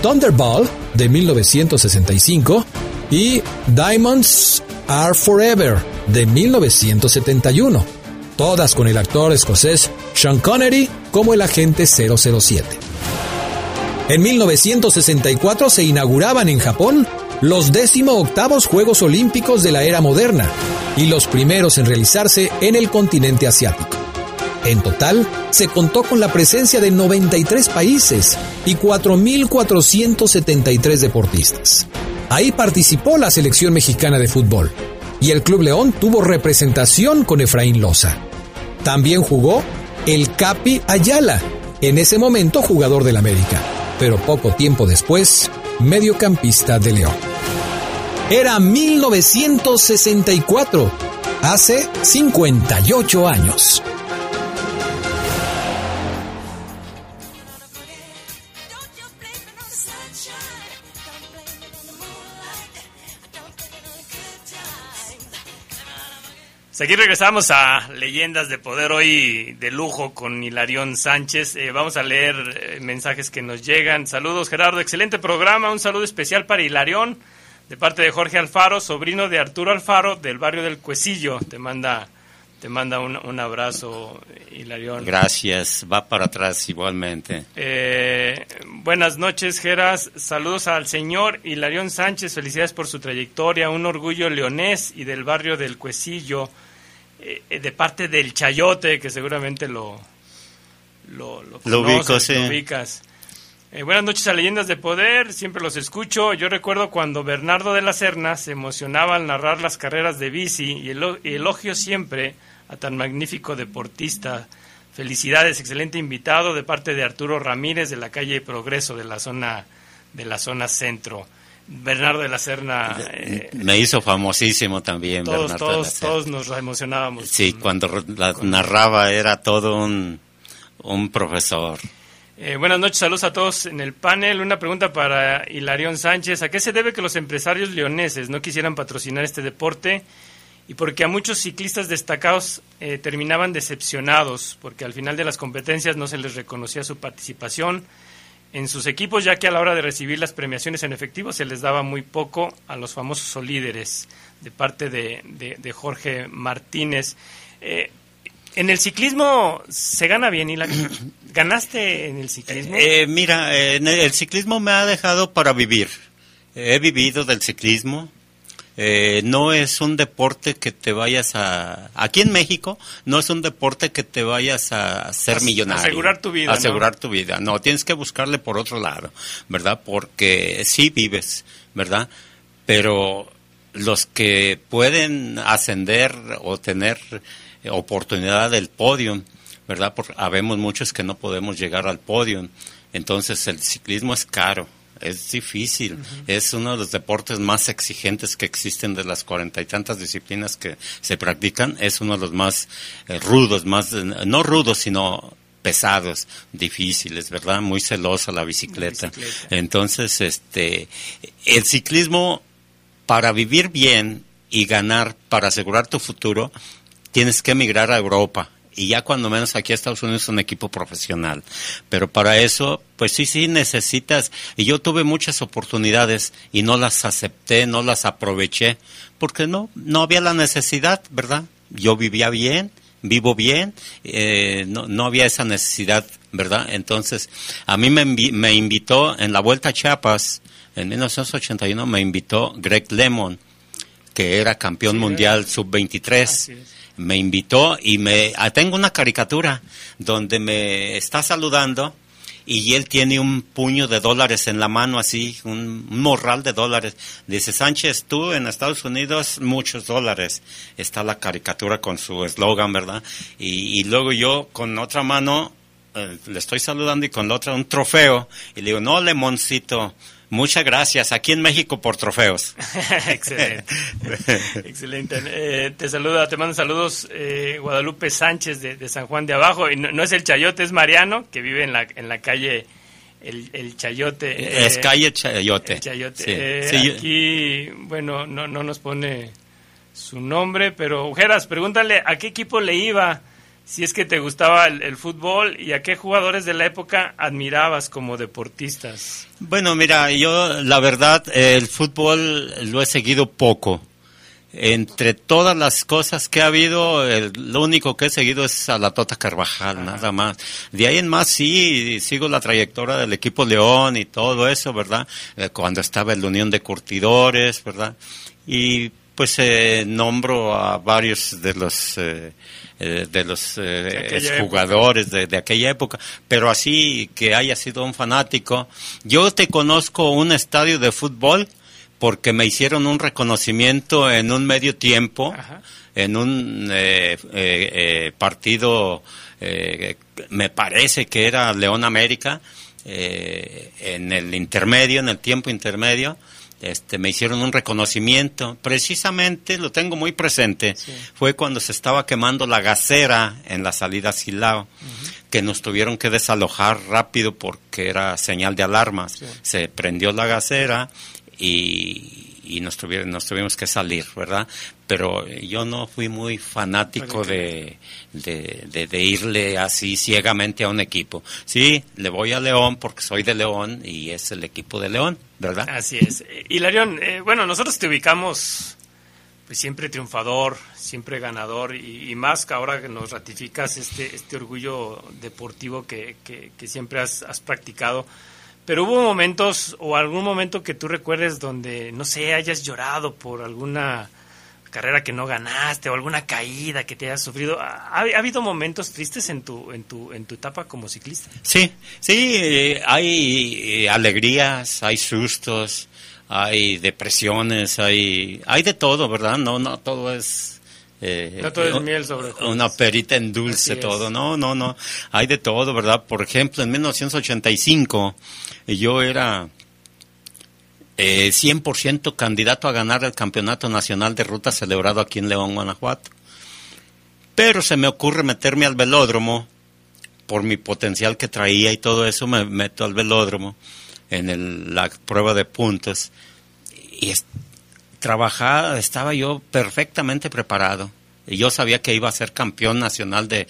Thunderball de 1965 y Diamonds Are Forever de 1971, todas con el actor escocés Sean Connery como el agente 007. En 1964 se inauguraban en Japón los 18 Juegos Olímpicos de la era moderna y los primeros en realizarse en el continente asiático. En total, se contó con la presencia de 93 países y 4.473 deportistas. Ahí participó la selección mexicana de fútbol y el Club León tuvo representación con Efraín Loza. También jugó el Capi Ayala, en ese momento jugador del América, pero poco tiempo después, mediocampista de León. Era 1964, hace 58 años. Aquí regresamos a Leyendas de Poder hoy de lujo con Hilarión Sánchez. Eh, vamos a leer eh, mensajes que nos llegan. Saludos Gerardo, excelente programa. Un saludo especial para Hilarión de parte de Jorge Alfaro, sobrino de Arturo Alfaro, del barrio del Cuecillo. Te manda, te manda un, abrazo, Hilarión. Gracias, va para atrás igualmente. Eh, buenas noches, Geras. Saludos al señor Hilarión Sánchez. Felicidades por su trayectoria. Un orgullo leonés y del barrio del Cuecillo. Eh, de parte del Chayote, que seguramente lo, lo, lo, lo ubicas. Eh, buenas noches a Leyendas de Poder, siempre los escucho. Yo recuerdo cuando Bernardo de la Serna se emocionaba al narrar las carreras de bici y, elogio siempre a tan magnífico deportista. Felicidades, excelente invitado de parte de Arturo Ramírez de la calle Progreso de la zona de la zona centro. Bernardo de la Serna eh, me hizo famosísimo también. Todos, todos, todos nos emocionábamos. Sí, cuando la narraba era todo un, un profesor. Eh, buenas noches, saludos a todos en el panel. Una pregunta para Hilarión Sánchez. ¿A qué se debe que los empresarios leoneses no quisieran patrocinar este deporte? Y porque a muchos ciclistas destacados eh, terminaban decepcionados, porque al final de las competencias no se les reconocía su participación en sus equipos, ya que a la hora de recibir las premiaciones en efectivo se les daba muy poco a los famosos líderes de parte de, de, Jorge Martínez. Eh, en el ciclismo se gana bien, y ¿Ganaste en el ciclismo? Eh, mira, el ciclismo me ha dejado para vivir. he vivido del ciclismo. Eh, no es un deporte que te vayas a... Aquí en México no es un deporte que te vayas a ser millonario. Asegurar tu vida. Asegurar tu vida. No, tienes que buscarle por otro lado, ¿verdad? Porque sí vives, ¿verdad? Pero los que pueden ascender o tener oportunidad del podio, ¿verdad? Porque habemos muchos que no podemos llegar al podio. Entonces el ciclismo es caro, es difícil, es uno de los deportes más exigentes que existen de las cuarenta y tantas disciplinas que se practican, es uno de los más eh, rudos, más, no rudos, sino pesados, difíciles, ¿verdad? Muy celosa la bicicleta. bicicleta. Entonces, este, el ciclismo, para vivir bien y ganar, para asegurar tu futuro, tienes que emigrar a Europa y ya cuando menos aquí a Estados Unidos es un equipo profesional. Pero para eso, pues sí, sí necesitas, y yo tuve muchas oportunidades y no las acepté, no las aproveché, porque no, no había la necesidad, ¿verdad? Yo vivía bien, vivo bien, eh, no, no había esa necesidad, ¿verdad? Entonces, a mí me, me invitó en la Vuelta a Chiapas, en 1981 me invitó Greg Lemon, que era campeón mundial sub-23 me invitó y me ah, tengo una caricatura donde me está saludando y él tiene un puño de dólares en la mano así, un, morral de dólares. Dice, Sánchez, tú en Estados Unidos muchos dólares. Está la caricatura con su eslogan, ¿verdad? Y, luego yo con otra mano eh, le estoy saludando y con la otra un trofeo. Y le digo, no, Lemoncito, Muchas gracias. Aquí en México por trofeos. Excelente. Excelente. Eh, te saluda, te mando saludos eh, Guadalupe Sánchez de, San Juan de Abajo. Y no, es el Chayote, es Mariano, que vive en la, en la calle el, Chayote. es eh, calle Chayote. Chayote. aquí, bueno, no, no nos pone su nombre, pero Ujeras, pregúntale a qué equipo le iba si es que te gustaba el, fútbol y a qué jugadores de la época admirabas como deportistas. Bueno, mira, yo la verdad el fútbol lo he seguido poco. Entre todas las cosas que ha habido, lo único que he seguido es a la Tota Carvajal, nada más. De ahí en más sí, sigo la trayectoria del equipo León y todo eso, ¿verdad? Eh, cuando estaba en la Unión de Curtidores, ¿verdad? Y pues eh, nombro a varios de los eh, eh, de los eh, jugadores de, aquella época, pero así que haya sido un fanático. Yo te conozco un estadio de fútbol porque me hicieron un reconocimiento en un medio tiempo, en un eh, partido, me parece que era León América, en el intermedio, en el tiempo intermedio este, me hicieron un reconocimiento. Precisamente, lo tengo muy presente, fue cuando se estaba quemando la gasera en la salida Silao, que nos tuvieron que desalojar rápido porque era señal de alarmas. Se prendió la gasera y, y nos, tuvieron, nos tuvimos que salir, ¿verdad? Pero yo no fui muy fanático de, de, de, irle así ciegamente a un equipo. Sí, le voy a León porque soy de León y es el equipo de León, ¿verdad? Así es. Hilarión, eh, bueno, nosotros te ubicamos pues siempre triunfador, siempre ganador y, más que ahora que nos ratificas este, este orgullo deportivo que, que, que siempre has, has practicado. Pero hubo momentos o algún momento que tú recuerdes donde, no sé, hayas llorado por alguna carrera que no ganaste o alguna caída que te hayas sufrido. ¿Ha, habido momentos tristes en tu, en tu, en tu etapa como ciclista? Sí, sí, eh, hay eh, alegrías, hay sustos, hay depresiones, hay, hay de todo, ¿verdad? No, no, todo es... Eh, no todo es miel sobre Una perita en dulce todo, no, no, no, hay de todo, ¿verdad? Por ejemplo, en 1985 yo era eh, 100% candidato a ganar el Campeonato Nacional de Ruta celebrado aquí en León, Guanajuato. Pero se me ocurre meterme al velódromo por mi potencial que traía y todo eso, me meto al velódromo en la prueba de puntos y trabajaba, estaba yo perfectamente preparado yo sabía que iba a ser campeón nacional de,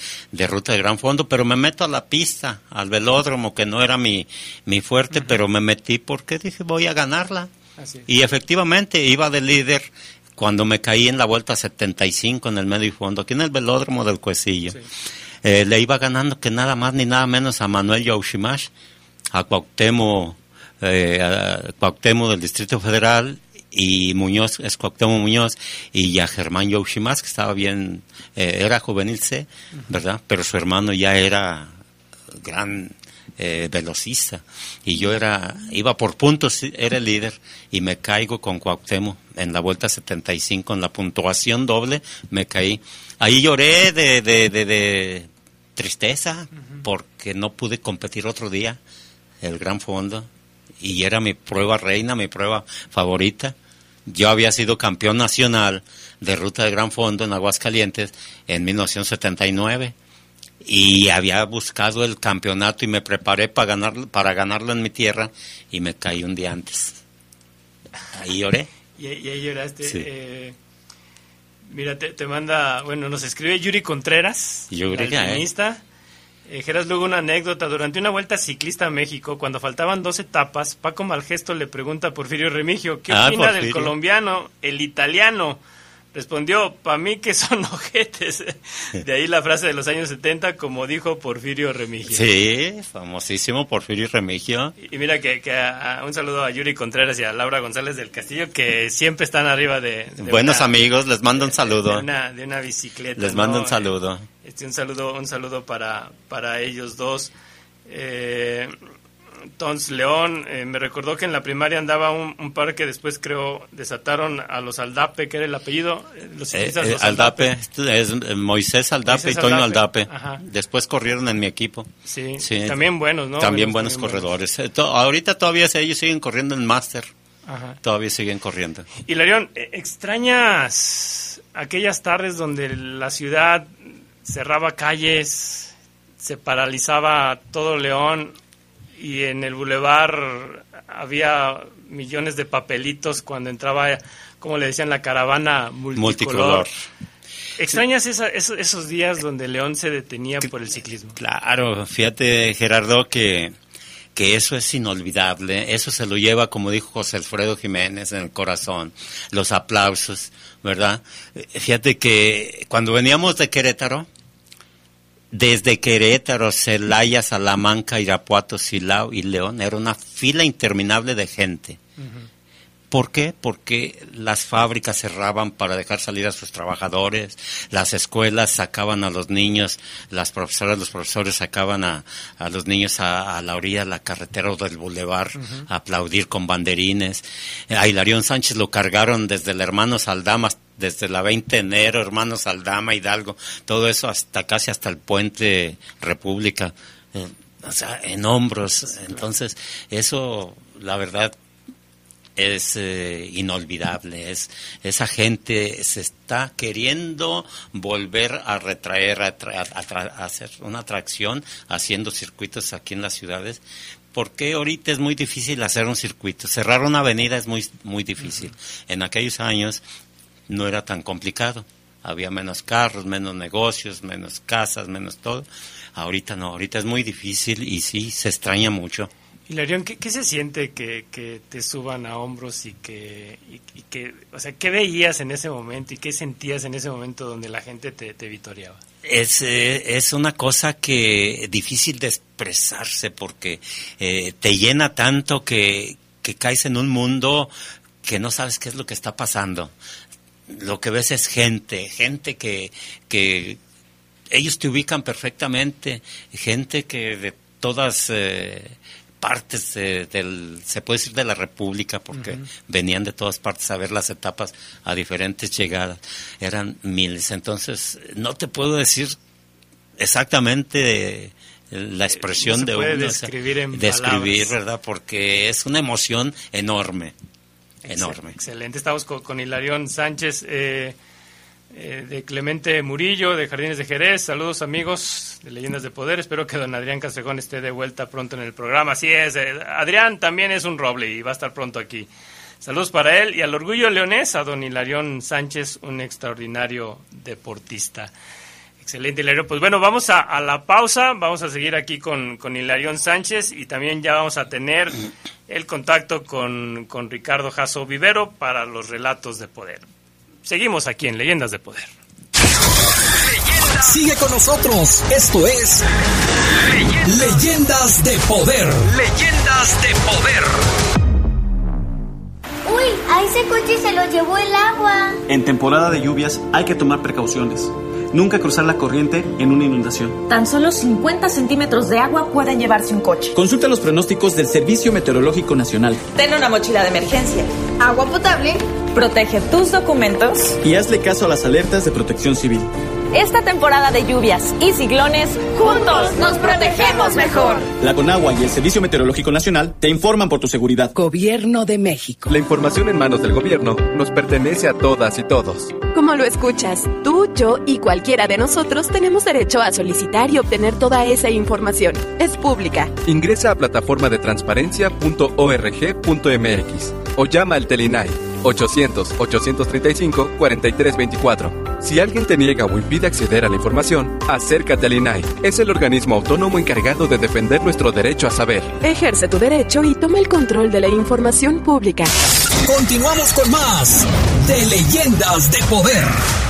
ruta de gran fondo, pero me meto a la pista, al velódromo, que no era mi, mi fuerte, pero me metí porque dije, voy a ganarla. Y efectivamente iba de líder cuando me caí en la vuelta 75 en el medio y fondo, aquí en el velódromo del Cuecillo. Eh, le iba ganando que nada más ni nada menos a Manuel Yaushimash, a Cuauhtémoc eh, Cuauhtémoc del Distrito Federal y Muñoz, es Cuauhtémoc Muñoz, y ya Germán Yoshimas, que estaba bien, eh, era juvenil C, ¿verdad? Pero su hermano ya era gran eh, velocista. Y yo era iba por puntos era el líder. Y me caigo con Cuauhtémoc en la vuelta 75 en la puntuación doble me caí. Ahí lloré de, de, de, tristeza porque no pude competir otro día el gran fondo. Y era mi prueba reina mi prueba favorita yo había sido campeón nacional de ruta de gran fondo en Aguascalientes en 1979 y había buscado el campeonato y me preparé para ganarlo, para ganarlo en mi tierra y me caí un día antes. Ahí lloré. Y, ahí lloraste. Eh, mira, te, manda, bueno, nos escribe Yuri Contreras, Yuri, alpinista. Eh, Geras luego una anécdota. Durante una vuelta ciclista a México, cuando faltaban dos etapas, Paco Malgesto le pregunta a Porfirio Remigio, ¿qué ah, opina del colombiano, el italiano? Respondió, para mí que son ojetes. De ahí la frase de los años 70, como dijo Porfirio Remigio. Sí, famosísimo Porfirio Remigio. Y, mira que, un saludo a Yuri Contreras y a Laura González del Castillo, que siempre están arriba de... Buenos amigos, les mando un saludo. De, una, de una, bicicleta. Les mando un saludo. Este, un saludo, un saludo para, para ellos dos. Eh, Tons León, eh, me recordó que en la primaria andaba un, par que después creo desataron a los Aldape, que era el apellido. Eh, los eh, Aldape, es Moisés Aldape y Toño Aldape. Después corrieron en mi equipo. Sí, también buenos, ¿no? También buenos corredores. ahorita todavía ellos siguen corriendo en máster. Todavía siguen corriendo. Y Larión, ¿extrañas aquellas tardes donde la ciudad cerraba calles, se paralizaba todo León? y en el bulevar había millones de papelitos cuando entraba, como le decían, la caravana multicolor. ¿Extrañas esos, días donde León se detenía por el ciclismo? Claro, fíjate Gerardo que, que eso es inolvidable, eso se lo lleva, como dijo José Alfredo Jiménez, en el corazón, los aplausos, ¿verdad? Fíjate que cuando veníamos de Querétaro, desde Querétaro, Celaya, Salamanca, Irapuato, Silao y León. Era una fila interminable de gente. ¿Por qué? Porque las fábricas cerraban para dejar salir a sus trabajadores, las escuelas sacaban a los niños, las profesoras, los profesores sacaban a, los niños a, la orilla de la carretera o del bulevar a aplaudir con banderines. A Hilarión Sánchez lo cargaron desde el hermano Saldama desde la 20 de enero, hermanos Aldama, Hidalgo, todo eso hasta casi hasta el puente República, eh, o sea, en hombros. Entonces, eso, la verdad, es eh, inolvidable. Es, esa gente se está queriendo volver a retraer, a, hacer una atracción haciendo circuitos aquí en las ciudades. Porque ahorita es muy difícil hacer un circuito. Cerrar una avenida es muy, muy difícil. En aquellos años no era tan complicado. Había menos carros, menos negocios, menos casas, menos todo. Ahorita no, ahorita es muy difícil y sí, se extraña mucho. Hilarión, ¿qué, ¿qué, se siente que, que, te suban a hombros y que, y, que, o sea, qué veías en ese momento y qué sentías en ese momento donde la gente te, te vitoreaba? Es, eh, es una cosa que difícil de expresarse porque eh, te llena tanto que, que caes en un mundo que no sabes qué es lo que está pasando lo que ves es gente, gente que, que ellos te ubican perfectamente, gente que de todas eh, partes del, se puede decir de la República, porque venían de todas partes a ver las etapas a diferentes llegadas, eran miles. Entonces, no te puedo decir exactamente la expresión de uno. Describir en describir, ¿verdad? Porque es una emoción enorme enorme. Excelente. Estamos con, Hilarión Sánchez eh, eh, de Clemente Murillo, de Jardines de Jerez. Saludos amigos de Leyendas de Poder. Espero que don Adrián Castrejón esté de vuelta pronto en el programa. Así es, eh, Adrián también es un roble y va a estar pronto aquí. Saludos para él y al orgullo leonés, a don Hilarión Sánchez, un extraordinario deportista. Excelente, Hilario. Pues bueno, vamos a, la pausa. Vamos a seguir aquí con, con Hilarión Sánchez y también ya vamos a tener el contacto con, con Ricardo Jasso Vivero para los relatos de poder. Seguimos aquí en Leyendas de Poder. Sigue con nosotros. Esto es Leyendas de Poder. Leyendas de Poder. Uy, a ese coche se lo llevó el agua. En temporada de lluvias hay que tomar precauciones. Nunca cruzar la corriente en una inundación. Tan solo 50 centímetros de agua pueden llevarse un coche. Consulta los pronósticos del Servicio Meteorológico Nacional. Ten una mochila de emergencia. Agua potable. Protege tus documentos. Y hazle caso a las alertas de protección civil. Esta temporada de lluvias y ciclones, juntos nos protegemos mejor. La Conagua y el Servicio Meteorológico Nacional te informan por tu seguridad. Gobierno de México. La información en manos del gobierno nos pertenece a todas y todos. Como lo escuchas, tú, yo y cualquiera de nosotros tenemos derecho a solicitar y obtener toda esa información. Es pública. Ingresa a plataforma de transparencia.org.mx o llama al Telinai 800-835-4324. Si alguien te niega o impide acceder a la información, acércate al INAI. Es el organismo autónomo encargado de defender nuestro derecho a saber. Ejerce tu derecho y toma el control de la información pública. Continuamos con más de Leyendas de Poder.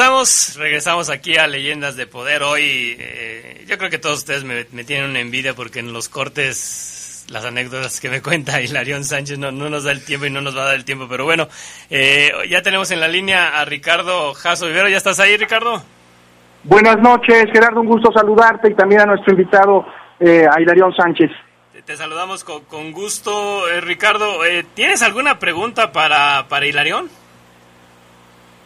Regresamos, regresamos aquí a Leyendas de Poder. Hoy eh, yo creo que todos ustedes me, tienen una envidia porque en los cortes, las anécdotas que me cuenta Hilarión Sánchez no, no nos da el tiempo y no nos va a dar el tiempo. Pero bueno, eh, ya tenemos en la línea a Ricardo Jaso Vivero. ¿Ya estás ahí, Ricardo? Buenas noches, Gerardo. Un gusto saludarte y también a nuestro invitado, eh, a Hilarión Sánchez. Te, saludamos con, gusto, Ricardo. ¿Tienes alguna pregunta para, para Hilarión?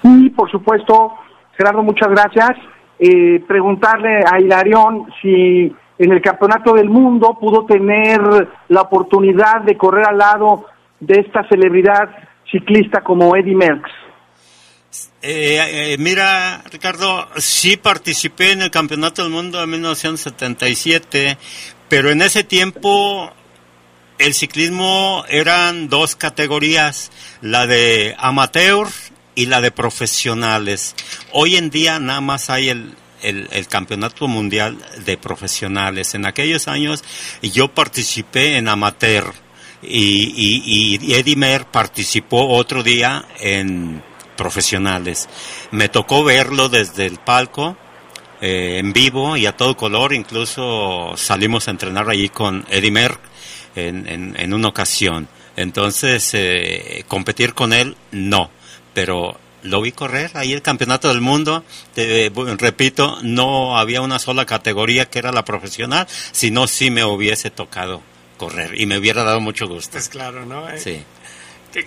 Sí, por supuesto, Gerardo, muchas gracias. Eh, preguntarle a Hilarión si en el Campeonato del Mundo pudo tener la oportunidad de correr al lado de esta celebridad ciclista como Eddie Merckx. Eh, eh, mira, Ricardo, sí participé en el Campeonato del Mundo de 1977, pero en ese tiempo el ciclismo eran dos categorías, la de amateur y la de profesionales. Hoy en día nada más hay el, el, campeonato mundial de profesionales. En aquellos años yo participé en amateur y, y, Eddie Mer participó otro día en profesionales. Me tocó verlo desde el palco. Eh, en vivo y a todo color, incluso salimos a entrenar allí con Eddie Mer en, en, una ocasión. Entonces, eh, competir con él, no pero lo vi correr ahí el campeonato del mundo. repito, no había una sola categoría que era la profesional, sino si me hubiese tocado correr y me hubiera dado mucho gusto. Es claro, ¿no? Eh, sí.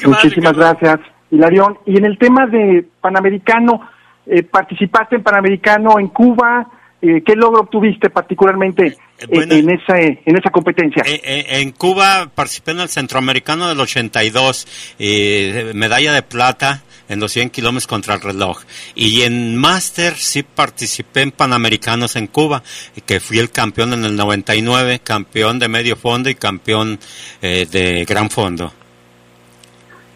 Muchísimas gracias, Hilarión. Y en el tema de Panamericano, eh, participaste en Panamericano en Cuba. Eh, ¿Qué logro obtuviste particularmente en, esa, en esa competencia? en Cuba participé en el Centroamericano del 82, medalla de plata en los 100 kilómetros contra el reloj. Y en Master sí participé en Panamericanos en Cuba, que fui el campeón en el 99, campeón de medio fondo y campeón eh, de gran fondo.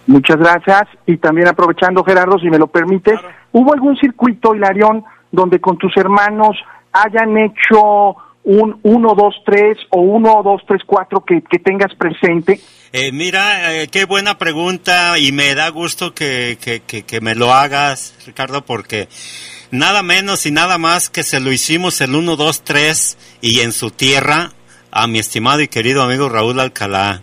Muchas gracias. Y también aprovechando, Gerardo, si me lo permites, ¿hubo algún circuito, Hilarión, donde con tus hermanos hayan hecho un 1, 2, 3 o 1, 2, 3, 4 que, que tengas presente? Eh, mira, eh, qué buena pregunta y me da gusto que, que, que, me lo hagas, Ricardo, porque nada menos y nada más que se lo hicimos el 1, 2, 3 y en su tierra a mi estimado y querido amigo Raúl Alcalá.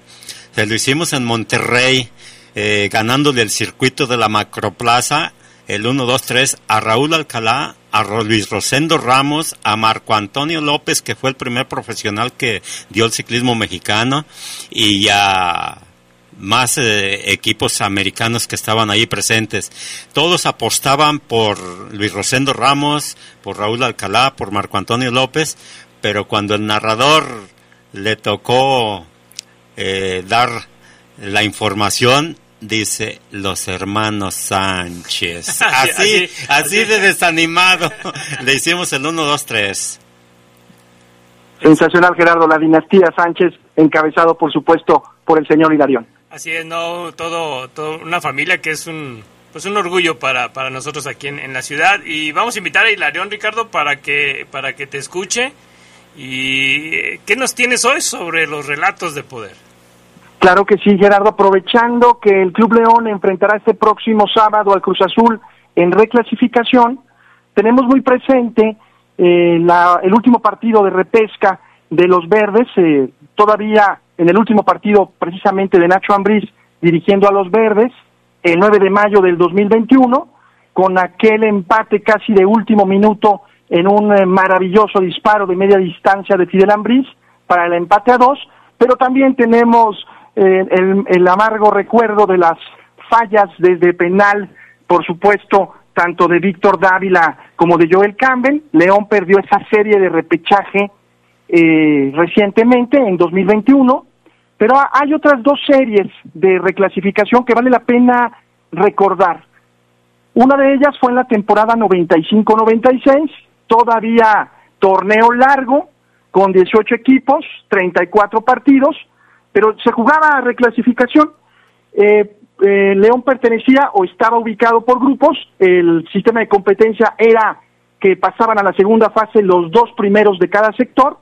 Se lo hicimos en Monterrey, eh, ganándole el circuito de la Macroplaza, el 1, 2, 3 a Raúl Alcalá a Luis Rosendo Ramos, a Marco Antonio López, que fue el primer profesional que dio el ciclismo mexicano, y a más eh, equipos americanos que estaban ahí presentes. Todos apostaban por Luis Rosendo Ramos, por Raúl Alcalá, por Marco Antonio López, pero cuando el narrador le tocó eh, dar la información, dice los hermanos Sánchez. Así, así, de desanimado. Le hicimos el 1, 2, 3. Sensacional, Gerardo, la dinastía Sánchez, encabezado, por supuesto, por el señor Hilarión. Así es, no, todo, todo una familia que es un, pues un orgullo para, para nosotros aquí en, la ciudad. Y vamos a invitar a Hilarión, Ricardo, para que, para que te escuche. ¿Y qué nos tienes hoy sobre los relatos de poder? Claro que sí, Gerardo, aprovechando que el Club León enfrentará este próximo sábado al Cruz Azul en reclasificación, tenemos muy presente eh, la, el último partido de repesca de los verdes, eh, todavía en el último partido precisamente de Nacho Ambriz dirigiendo a los verdes, el 9 de mayo del 2021, con aquel empate casi de último minuto en un eh, maravilloso disparo de media distancia de Fidel Ambriz para el empate a dos, pero también tenemos eh, el, el amargo recuerdo de las fallas desde penal, por supuesto, tanto de Víctor Dávila como de Joel Campbell. León perdió esa serie de repechaje eh, recientemente, en 2021, pero hay otras dos series de reclasificación que vale la pena recordar. Una de ellas fue en la temporada 95-96, todavía torneo largo, con 18 equipos, 34 partidos, pero se jugaba reclasificación. Eh, eh, León pertenecía o estaba ubicado por grupos, el sistema de competencia era que pasaban a la segunda fase los dos primeros de cada sector.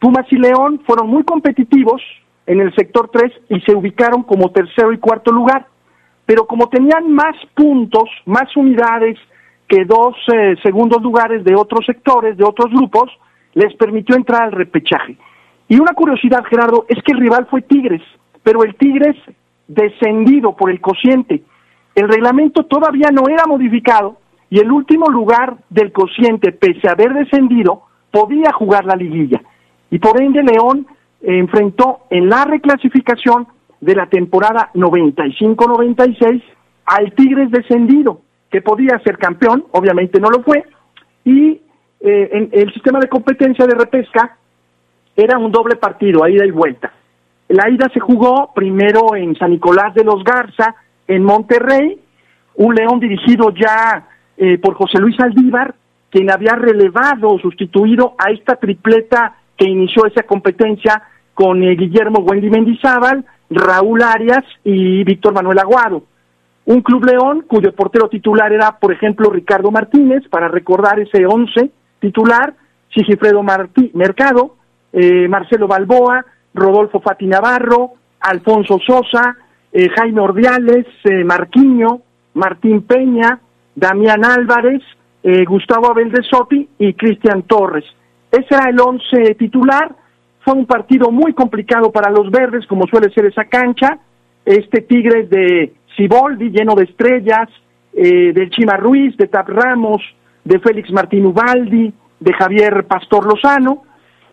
Pumas y León fueron muy competitivos, en el sector 3 y se ubicaron como tercero y cuarto lugar. Pero como tenían más puntos, más unidades que dos eh, segundos lugares de otros sectores, de otros grupos, les permitió entrar al repechaje. Y una curiosidad, Gerardo, es que el rival fue Tigres, pero el Tigres descendido por el cociente. El reglamento todavía no era modificado y el último lugar del cociente, pese a haber descendido, podía jugar la liguilla. Y por ende León enfrentó en la reclasificación de la temporada 95-96 al Tigres descendido, que podía ser campeón, obviamente no lo fue, y eh, en el sistema de competencia de repesca era un doble partido, a ida y vuelta. La ida se jugó primero en San Nicolás de los Garza, en Monterrey, un León dirigido ya eh, por José Luis Aldívar, quien había relevado, sustituido a esta tripleta que inició esa competencia con eh, Guillermo Wendy Mendizábal, Raúl Arias y Víctor Manuel Aguado. Un Club León cuyo portero titular era, por ejemplo, Ricardo Martínez, para recordar ese once titular, Sigifredo Martí Mercado, eh, Marcelo Balboa, Rodolfo Fati Navarro, Alfonso Sosa, eh, Jaime Ordiales, Marquiño, Martín Peña, Damián Álvarez, Gustavo Abel de Sopi y Cristian Torres. Ese era el once titular, fue un partido muy complicado para los verdes, como suele ser esa cancha. Este Tigres de Ciboldi, lleno de estrellas, eh, del Chima Ruiz, de Tap Ramos, de Félix Martín Ubaldi, de Javier Pastor Lozano.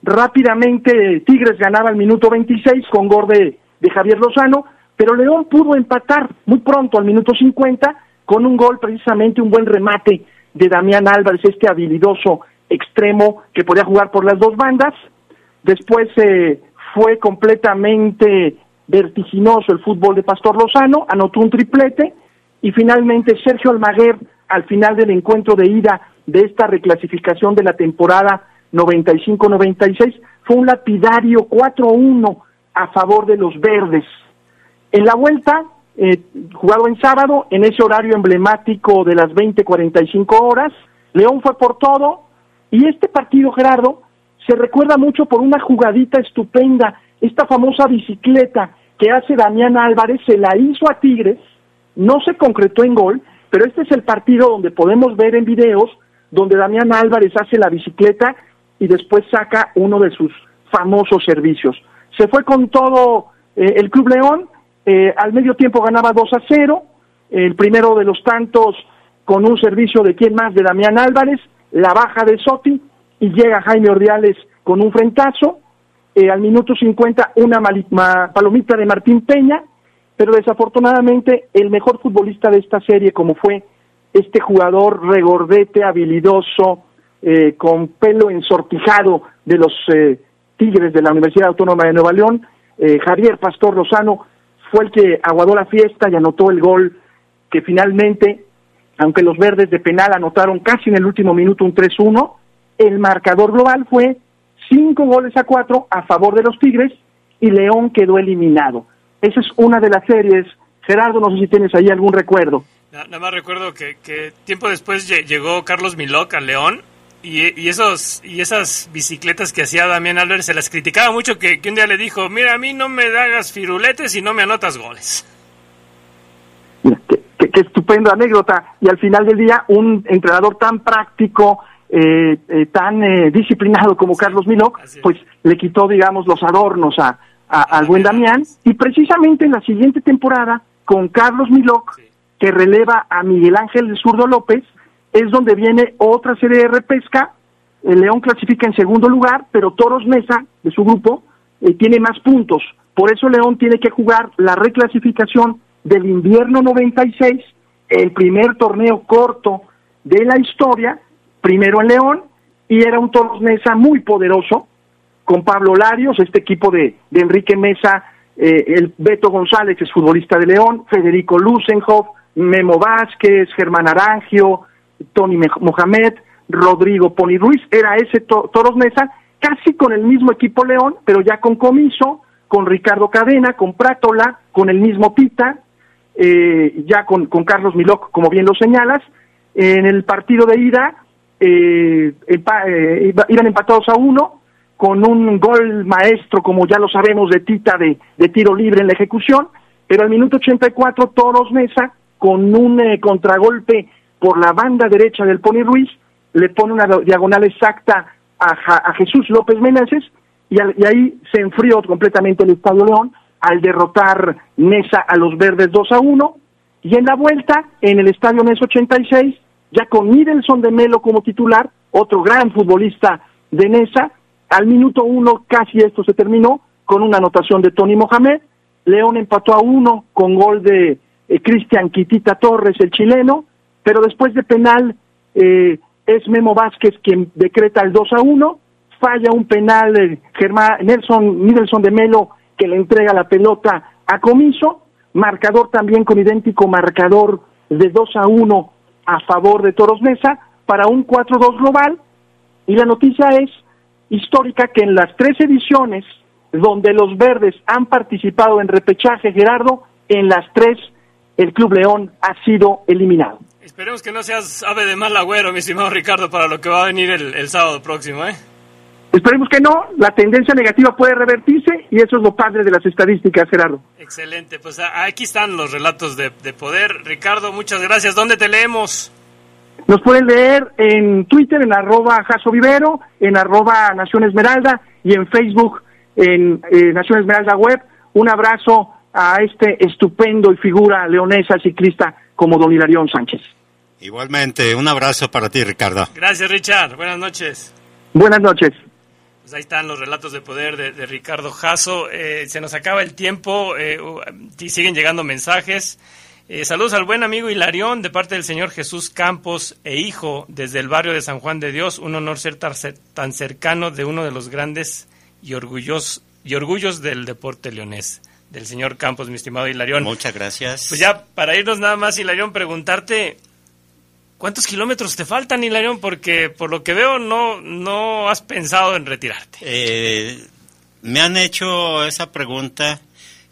Rápidamente Tigres ganaba el minuto 26 con gol de, de Javier Lozano, pero León pudo empatar muy pronto al minuto 50 con un gol, precisamente un buen remate de Damián Álvarez, este habilidoso extremo que podía jugar por las dos bandas. Después eh, fue completamente vertiginoso el fútbol de Pastor Lozano, anotó un triplete y finalmente Sergio Almaguer al final del encuentro de ida de esta reclasificación de la temporada 95-96 fue un lapidario 4-1 a favor de los verdes. En la vuelta, eh, jugado en sábado, en ese horario emblemático de las 20-45 horas, León fue por todo y este partido, Gerardo, se recuerda mucho por una jugadita estupenda, esta famosa bicicleta que hace Damián Álvarez, se la hizo a Tigres, no se concretó en gol, pero este es el partido donde podemos ver en videos donde Damián Álvarez hace la bicicleta y después saca uno de sus famosos servicios. Se fue con todo eh, el Club León, eh, al medio tiempo ganaba 2 a 0, el primero de los tantos con un servicio de quién más, de Damián Álvarez, la baja de Soti y llega Jaime Ordiales con un frentazo. Eh, al minuto 50 una palomita de Martín Peña, pero desafortunadamente el mejor futbolista de esta serie, como fue este jugador regordete, habilidoso, eh, con pelo ensortijado de los eh, Tigres de la Universidad Autónoma de Nueva León, Javier Pastor Lozano, fue el que aguadó la fiesta y anotó el gol que finalmente, aunque los verdes de penal anotaron casi en el último minuto un 3-1, el marcador global fue cinco goles a cuatro a favor de los Tigres y León quedó eliminado. Esa es una de las series. Gerardo, no sé si tienes ahí algún recuerdo. Nada más recuerdo que, tiempo después llegó Carlos Miloc al León y, esos y esas bicicletas que hacía Damián Álvarez se las criticaba mucho que, un día le dijo, mira, a mí no me hagas firuletes y no me anotas goles. Qué, qué, estupenda anécdota. Y al final del día, un entrenador tan práctico, eh, eh, tan eh, disciplinado como Carlos Miloc, pues le quitó, digamos, los adornos a, al buen Damián. Y precisamente en la siguiente temporada, con Carlos Miloc, que releva a Miguel Ángel Zurdo López, es donde viene otra serie de repesca. El León clasifica en segundo lugar, pero Toros Mesa, de su grupo, tiene más puntos. Por eso León tiene que jugar la reclasificación del invierno 96, el primer torneo corto de la historia, primero en León, y era un Toros Mesa muy poderoso, con Pablo Larios, este equipo de, Enrique Mesa, eh, el Beto González, es futbolista de León, Federico Lusenhoff, Memo Vázquez, Germán Arangio, Tony Mohamed, Rodrigo Pony Ruiz, era ese Toros Mesa, casi con el mismo equipo León, pero ya con Comiso, con Ricardo Cadena, con Prátola, con el mismo Pita, eh, ya con, Carlos Miloc, como bien lo señalas. En el partido de ida, eh, eh, iban empatados a uno, con un gol maestro, como ya lo sabemos, de Tita de, de tiro libre en la ejecución, pero al minuto 84 Toros Mesa, con un eh, contragolpe por la banda derecha del Pony Ruiz, le pone una diagonal exacta a, a Jesús López Meneses, y, ahí se enfrió completamente el Estadio León al derrotar Mesa a los verdes 2 a 1, y en la vuelta, en el Estadio Nes 86, ya con Midelson de Melo como titular, otro gran futbolista de Nesa, al minuto uno casi esto se terminó con una anotación de Tony Mohamed, León empató a uno con gol de eh, Cristian Quitita Torres, el chileno, pero después de penal eh, es Memo Vázquez quien decreta el 2 a 1, falla un penal de Germán, Nelson Midelson de Melo que le entrega la pelota a Comiso, marcador también con idéntico marcador de 2 a 1 a favor de Toros Mesa para un 4-2 global. Y la noticia es histórica que en las tres ediciones donde los verdes han participado en repechaje, Gerardo, en las tres el Club León ha sido eliminado. Esperemos que no seas ave de mal agüero, mi estimado Ricardo, para lo que va a venir el, el sábado próximo, ¿eh? Esperemos que no, la tendencia negativa puede revertirse y eso es lo padre de las estadísticas, Gerardo. Excelente, pues aquí están los relatos de, poder. Ricardo, muchas gracias. ¿Dónde te leemos? Nos pueden leer en Twitter, en arroba Jaso Vivero, en arroba Nación Esmeralda y en Facebook, en eh, Nación Esmeralda Web. Un abrazo a este estupendo y figura leonesa ciclista como don Hilarión Sánchez. Igualmente, un abrazo para ti, Ricardo. Gracias, Richard. Buenas noches. Buenas noches. Pues ahí están los relatos de poder de, Ricardo Jasso. Eh, se nos acaba el tiempo eh, y siguen llegando mensajes. Eh, saludos al buen amigo Hilarión de parte del señor Jesús Campos e hijo desde el barrio de San Juan de Dios. Un honor ser tan cercano de uno de los grandes y orgullos, y orgullos del deporte leonés. Del señor Campos, mi estimado Hilarión. Muchas gracias. Pues ya, para irnos nada más, Hilarión, preguntarte, ¿Cuántos kilómetros te faltan, Hilarión? Porque por lo que veo no, no has pensado en retirarte. Eh, me han hecho esa pregunta,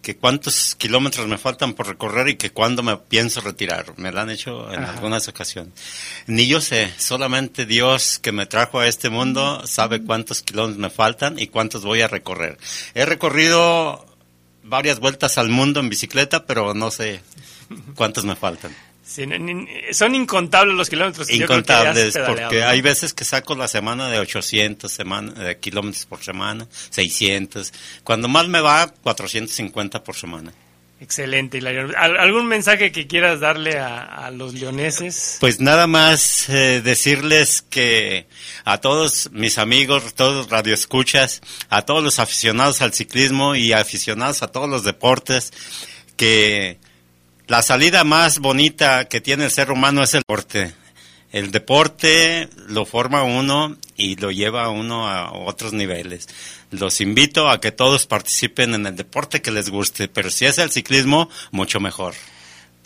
que cuántos kilómetros me faltan por recorrer y que cuándo me pienso retirar. Me la han hecho en algunas ocasiones. Ni yo sé, solamente Dios que me trajo a este mundo sabe cuántos kilómetros me faltan y cuántos voy a recorrer. He recorrido varias vueltas al mundo en bicicleta, pero no sé cuántos me faltan son incontables los kilómetros. incontables, porque hay veces que saco la semana de 800 semana, kilómetros por semana, 600. Cuando más me va, 450 por semana. Excelente, Hilarión. ¿Algún mensaje que quieras darle a, los leoneses? Pues nada más eh, decirles que a todos mis amigos, todos radioescuchas, a todos los aficionados al ciclismo y aficionados a todos los deportes, que la salida más bonita que tiene el ser humano es el deporte. El deporte lo forma uno y lo lleva uno a otros niveles los invito a que todos participen en el deporte que les guste, pero si es el ciclismo, mucho mejor.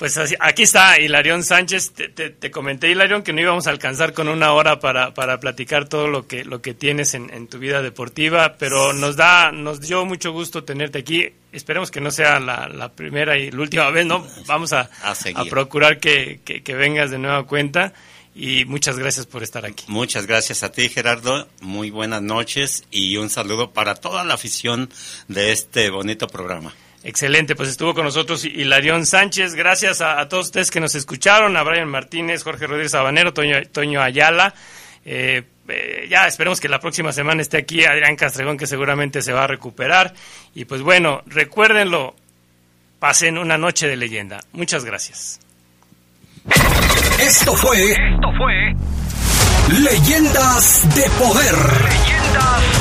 Pues aquí está Hilarión Sánchez. Te, comenté, Hilarión, que no íbamos a alcanzar con una hora para, para platicar todo lo que, lo que tienes en, tu vida deportiva, pero nos da, nos dio mucho gusto tenerte aquí. Esperemos que no sea la, primera y la última vez, ¿no? Vamos a, a, procurar que, que vengas de nueva cuenta y muchas gracias por estar aquí. Muchas gracias a ti, Gerardo. Muy buenas noches y un saludo para toda la afición de este bonito programa. Excelente, pues estuvo con nosotros Hilarión Sánchez. Gracias a, todos ustedes que nos escucharon, a Brian Martínez, Jorge Rodríguez Sabanero, Toño, Ayala. Eh, eh, ya esperemos que la próxima semana esté aquí Adrián Castregón, que seguramente se va a recuperar. Y pues bueno, recuérdenlo, pasen una noche de leyenda. Muchas gracias. Esto fue. Esto fue. Leyendas de Poder. Leyendas de Poder.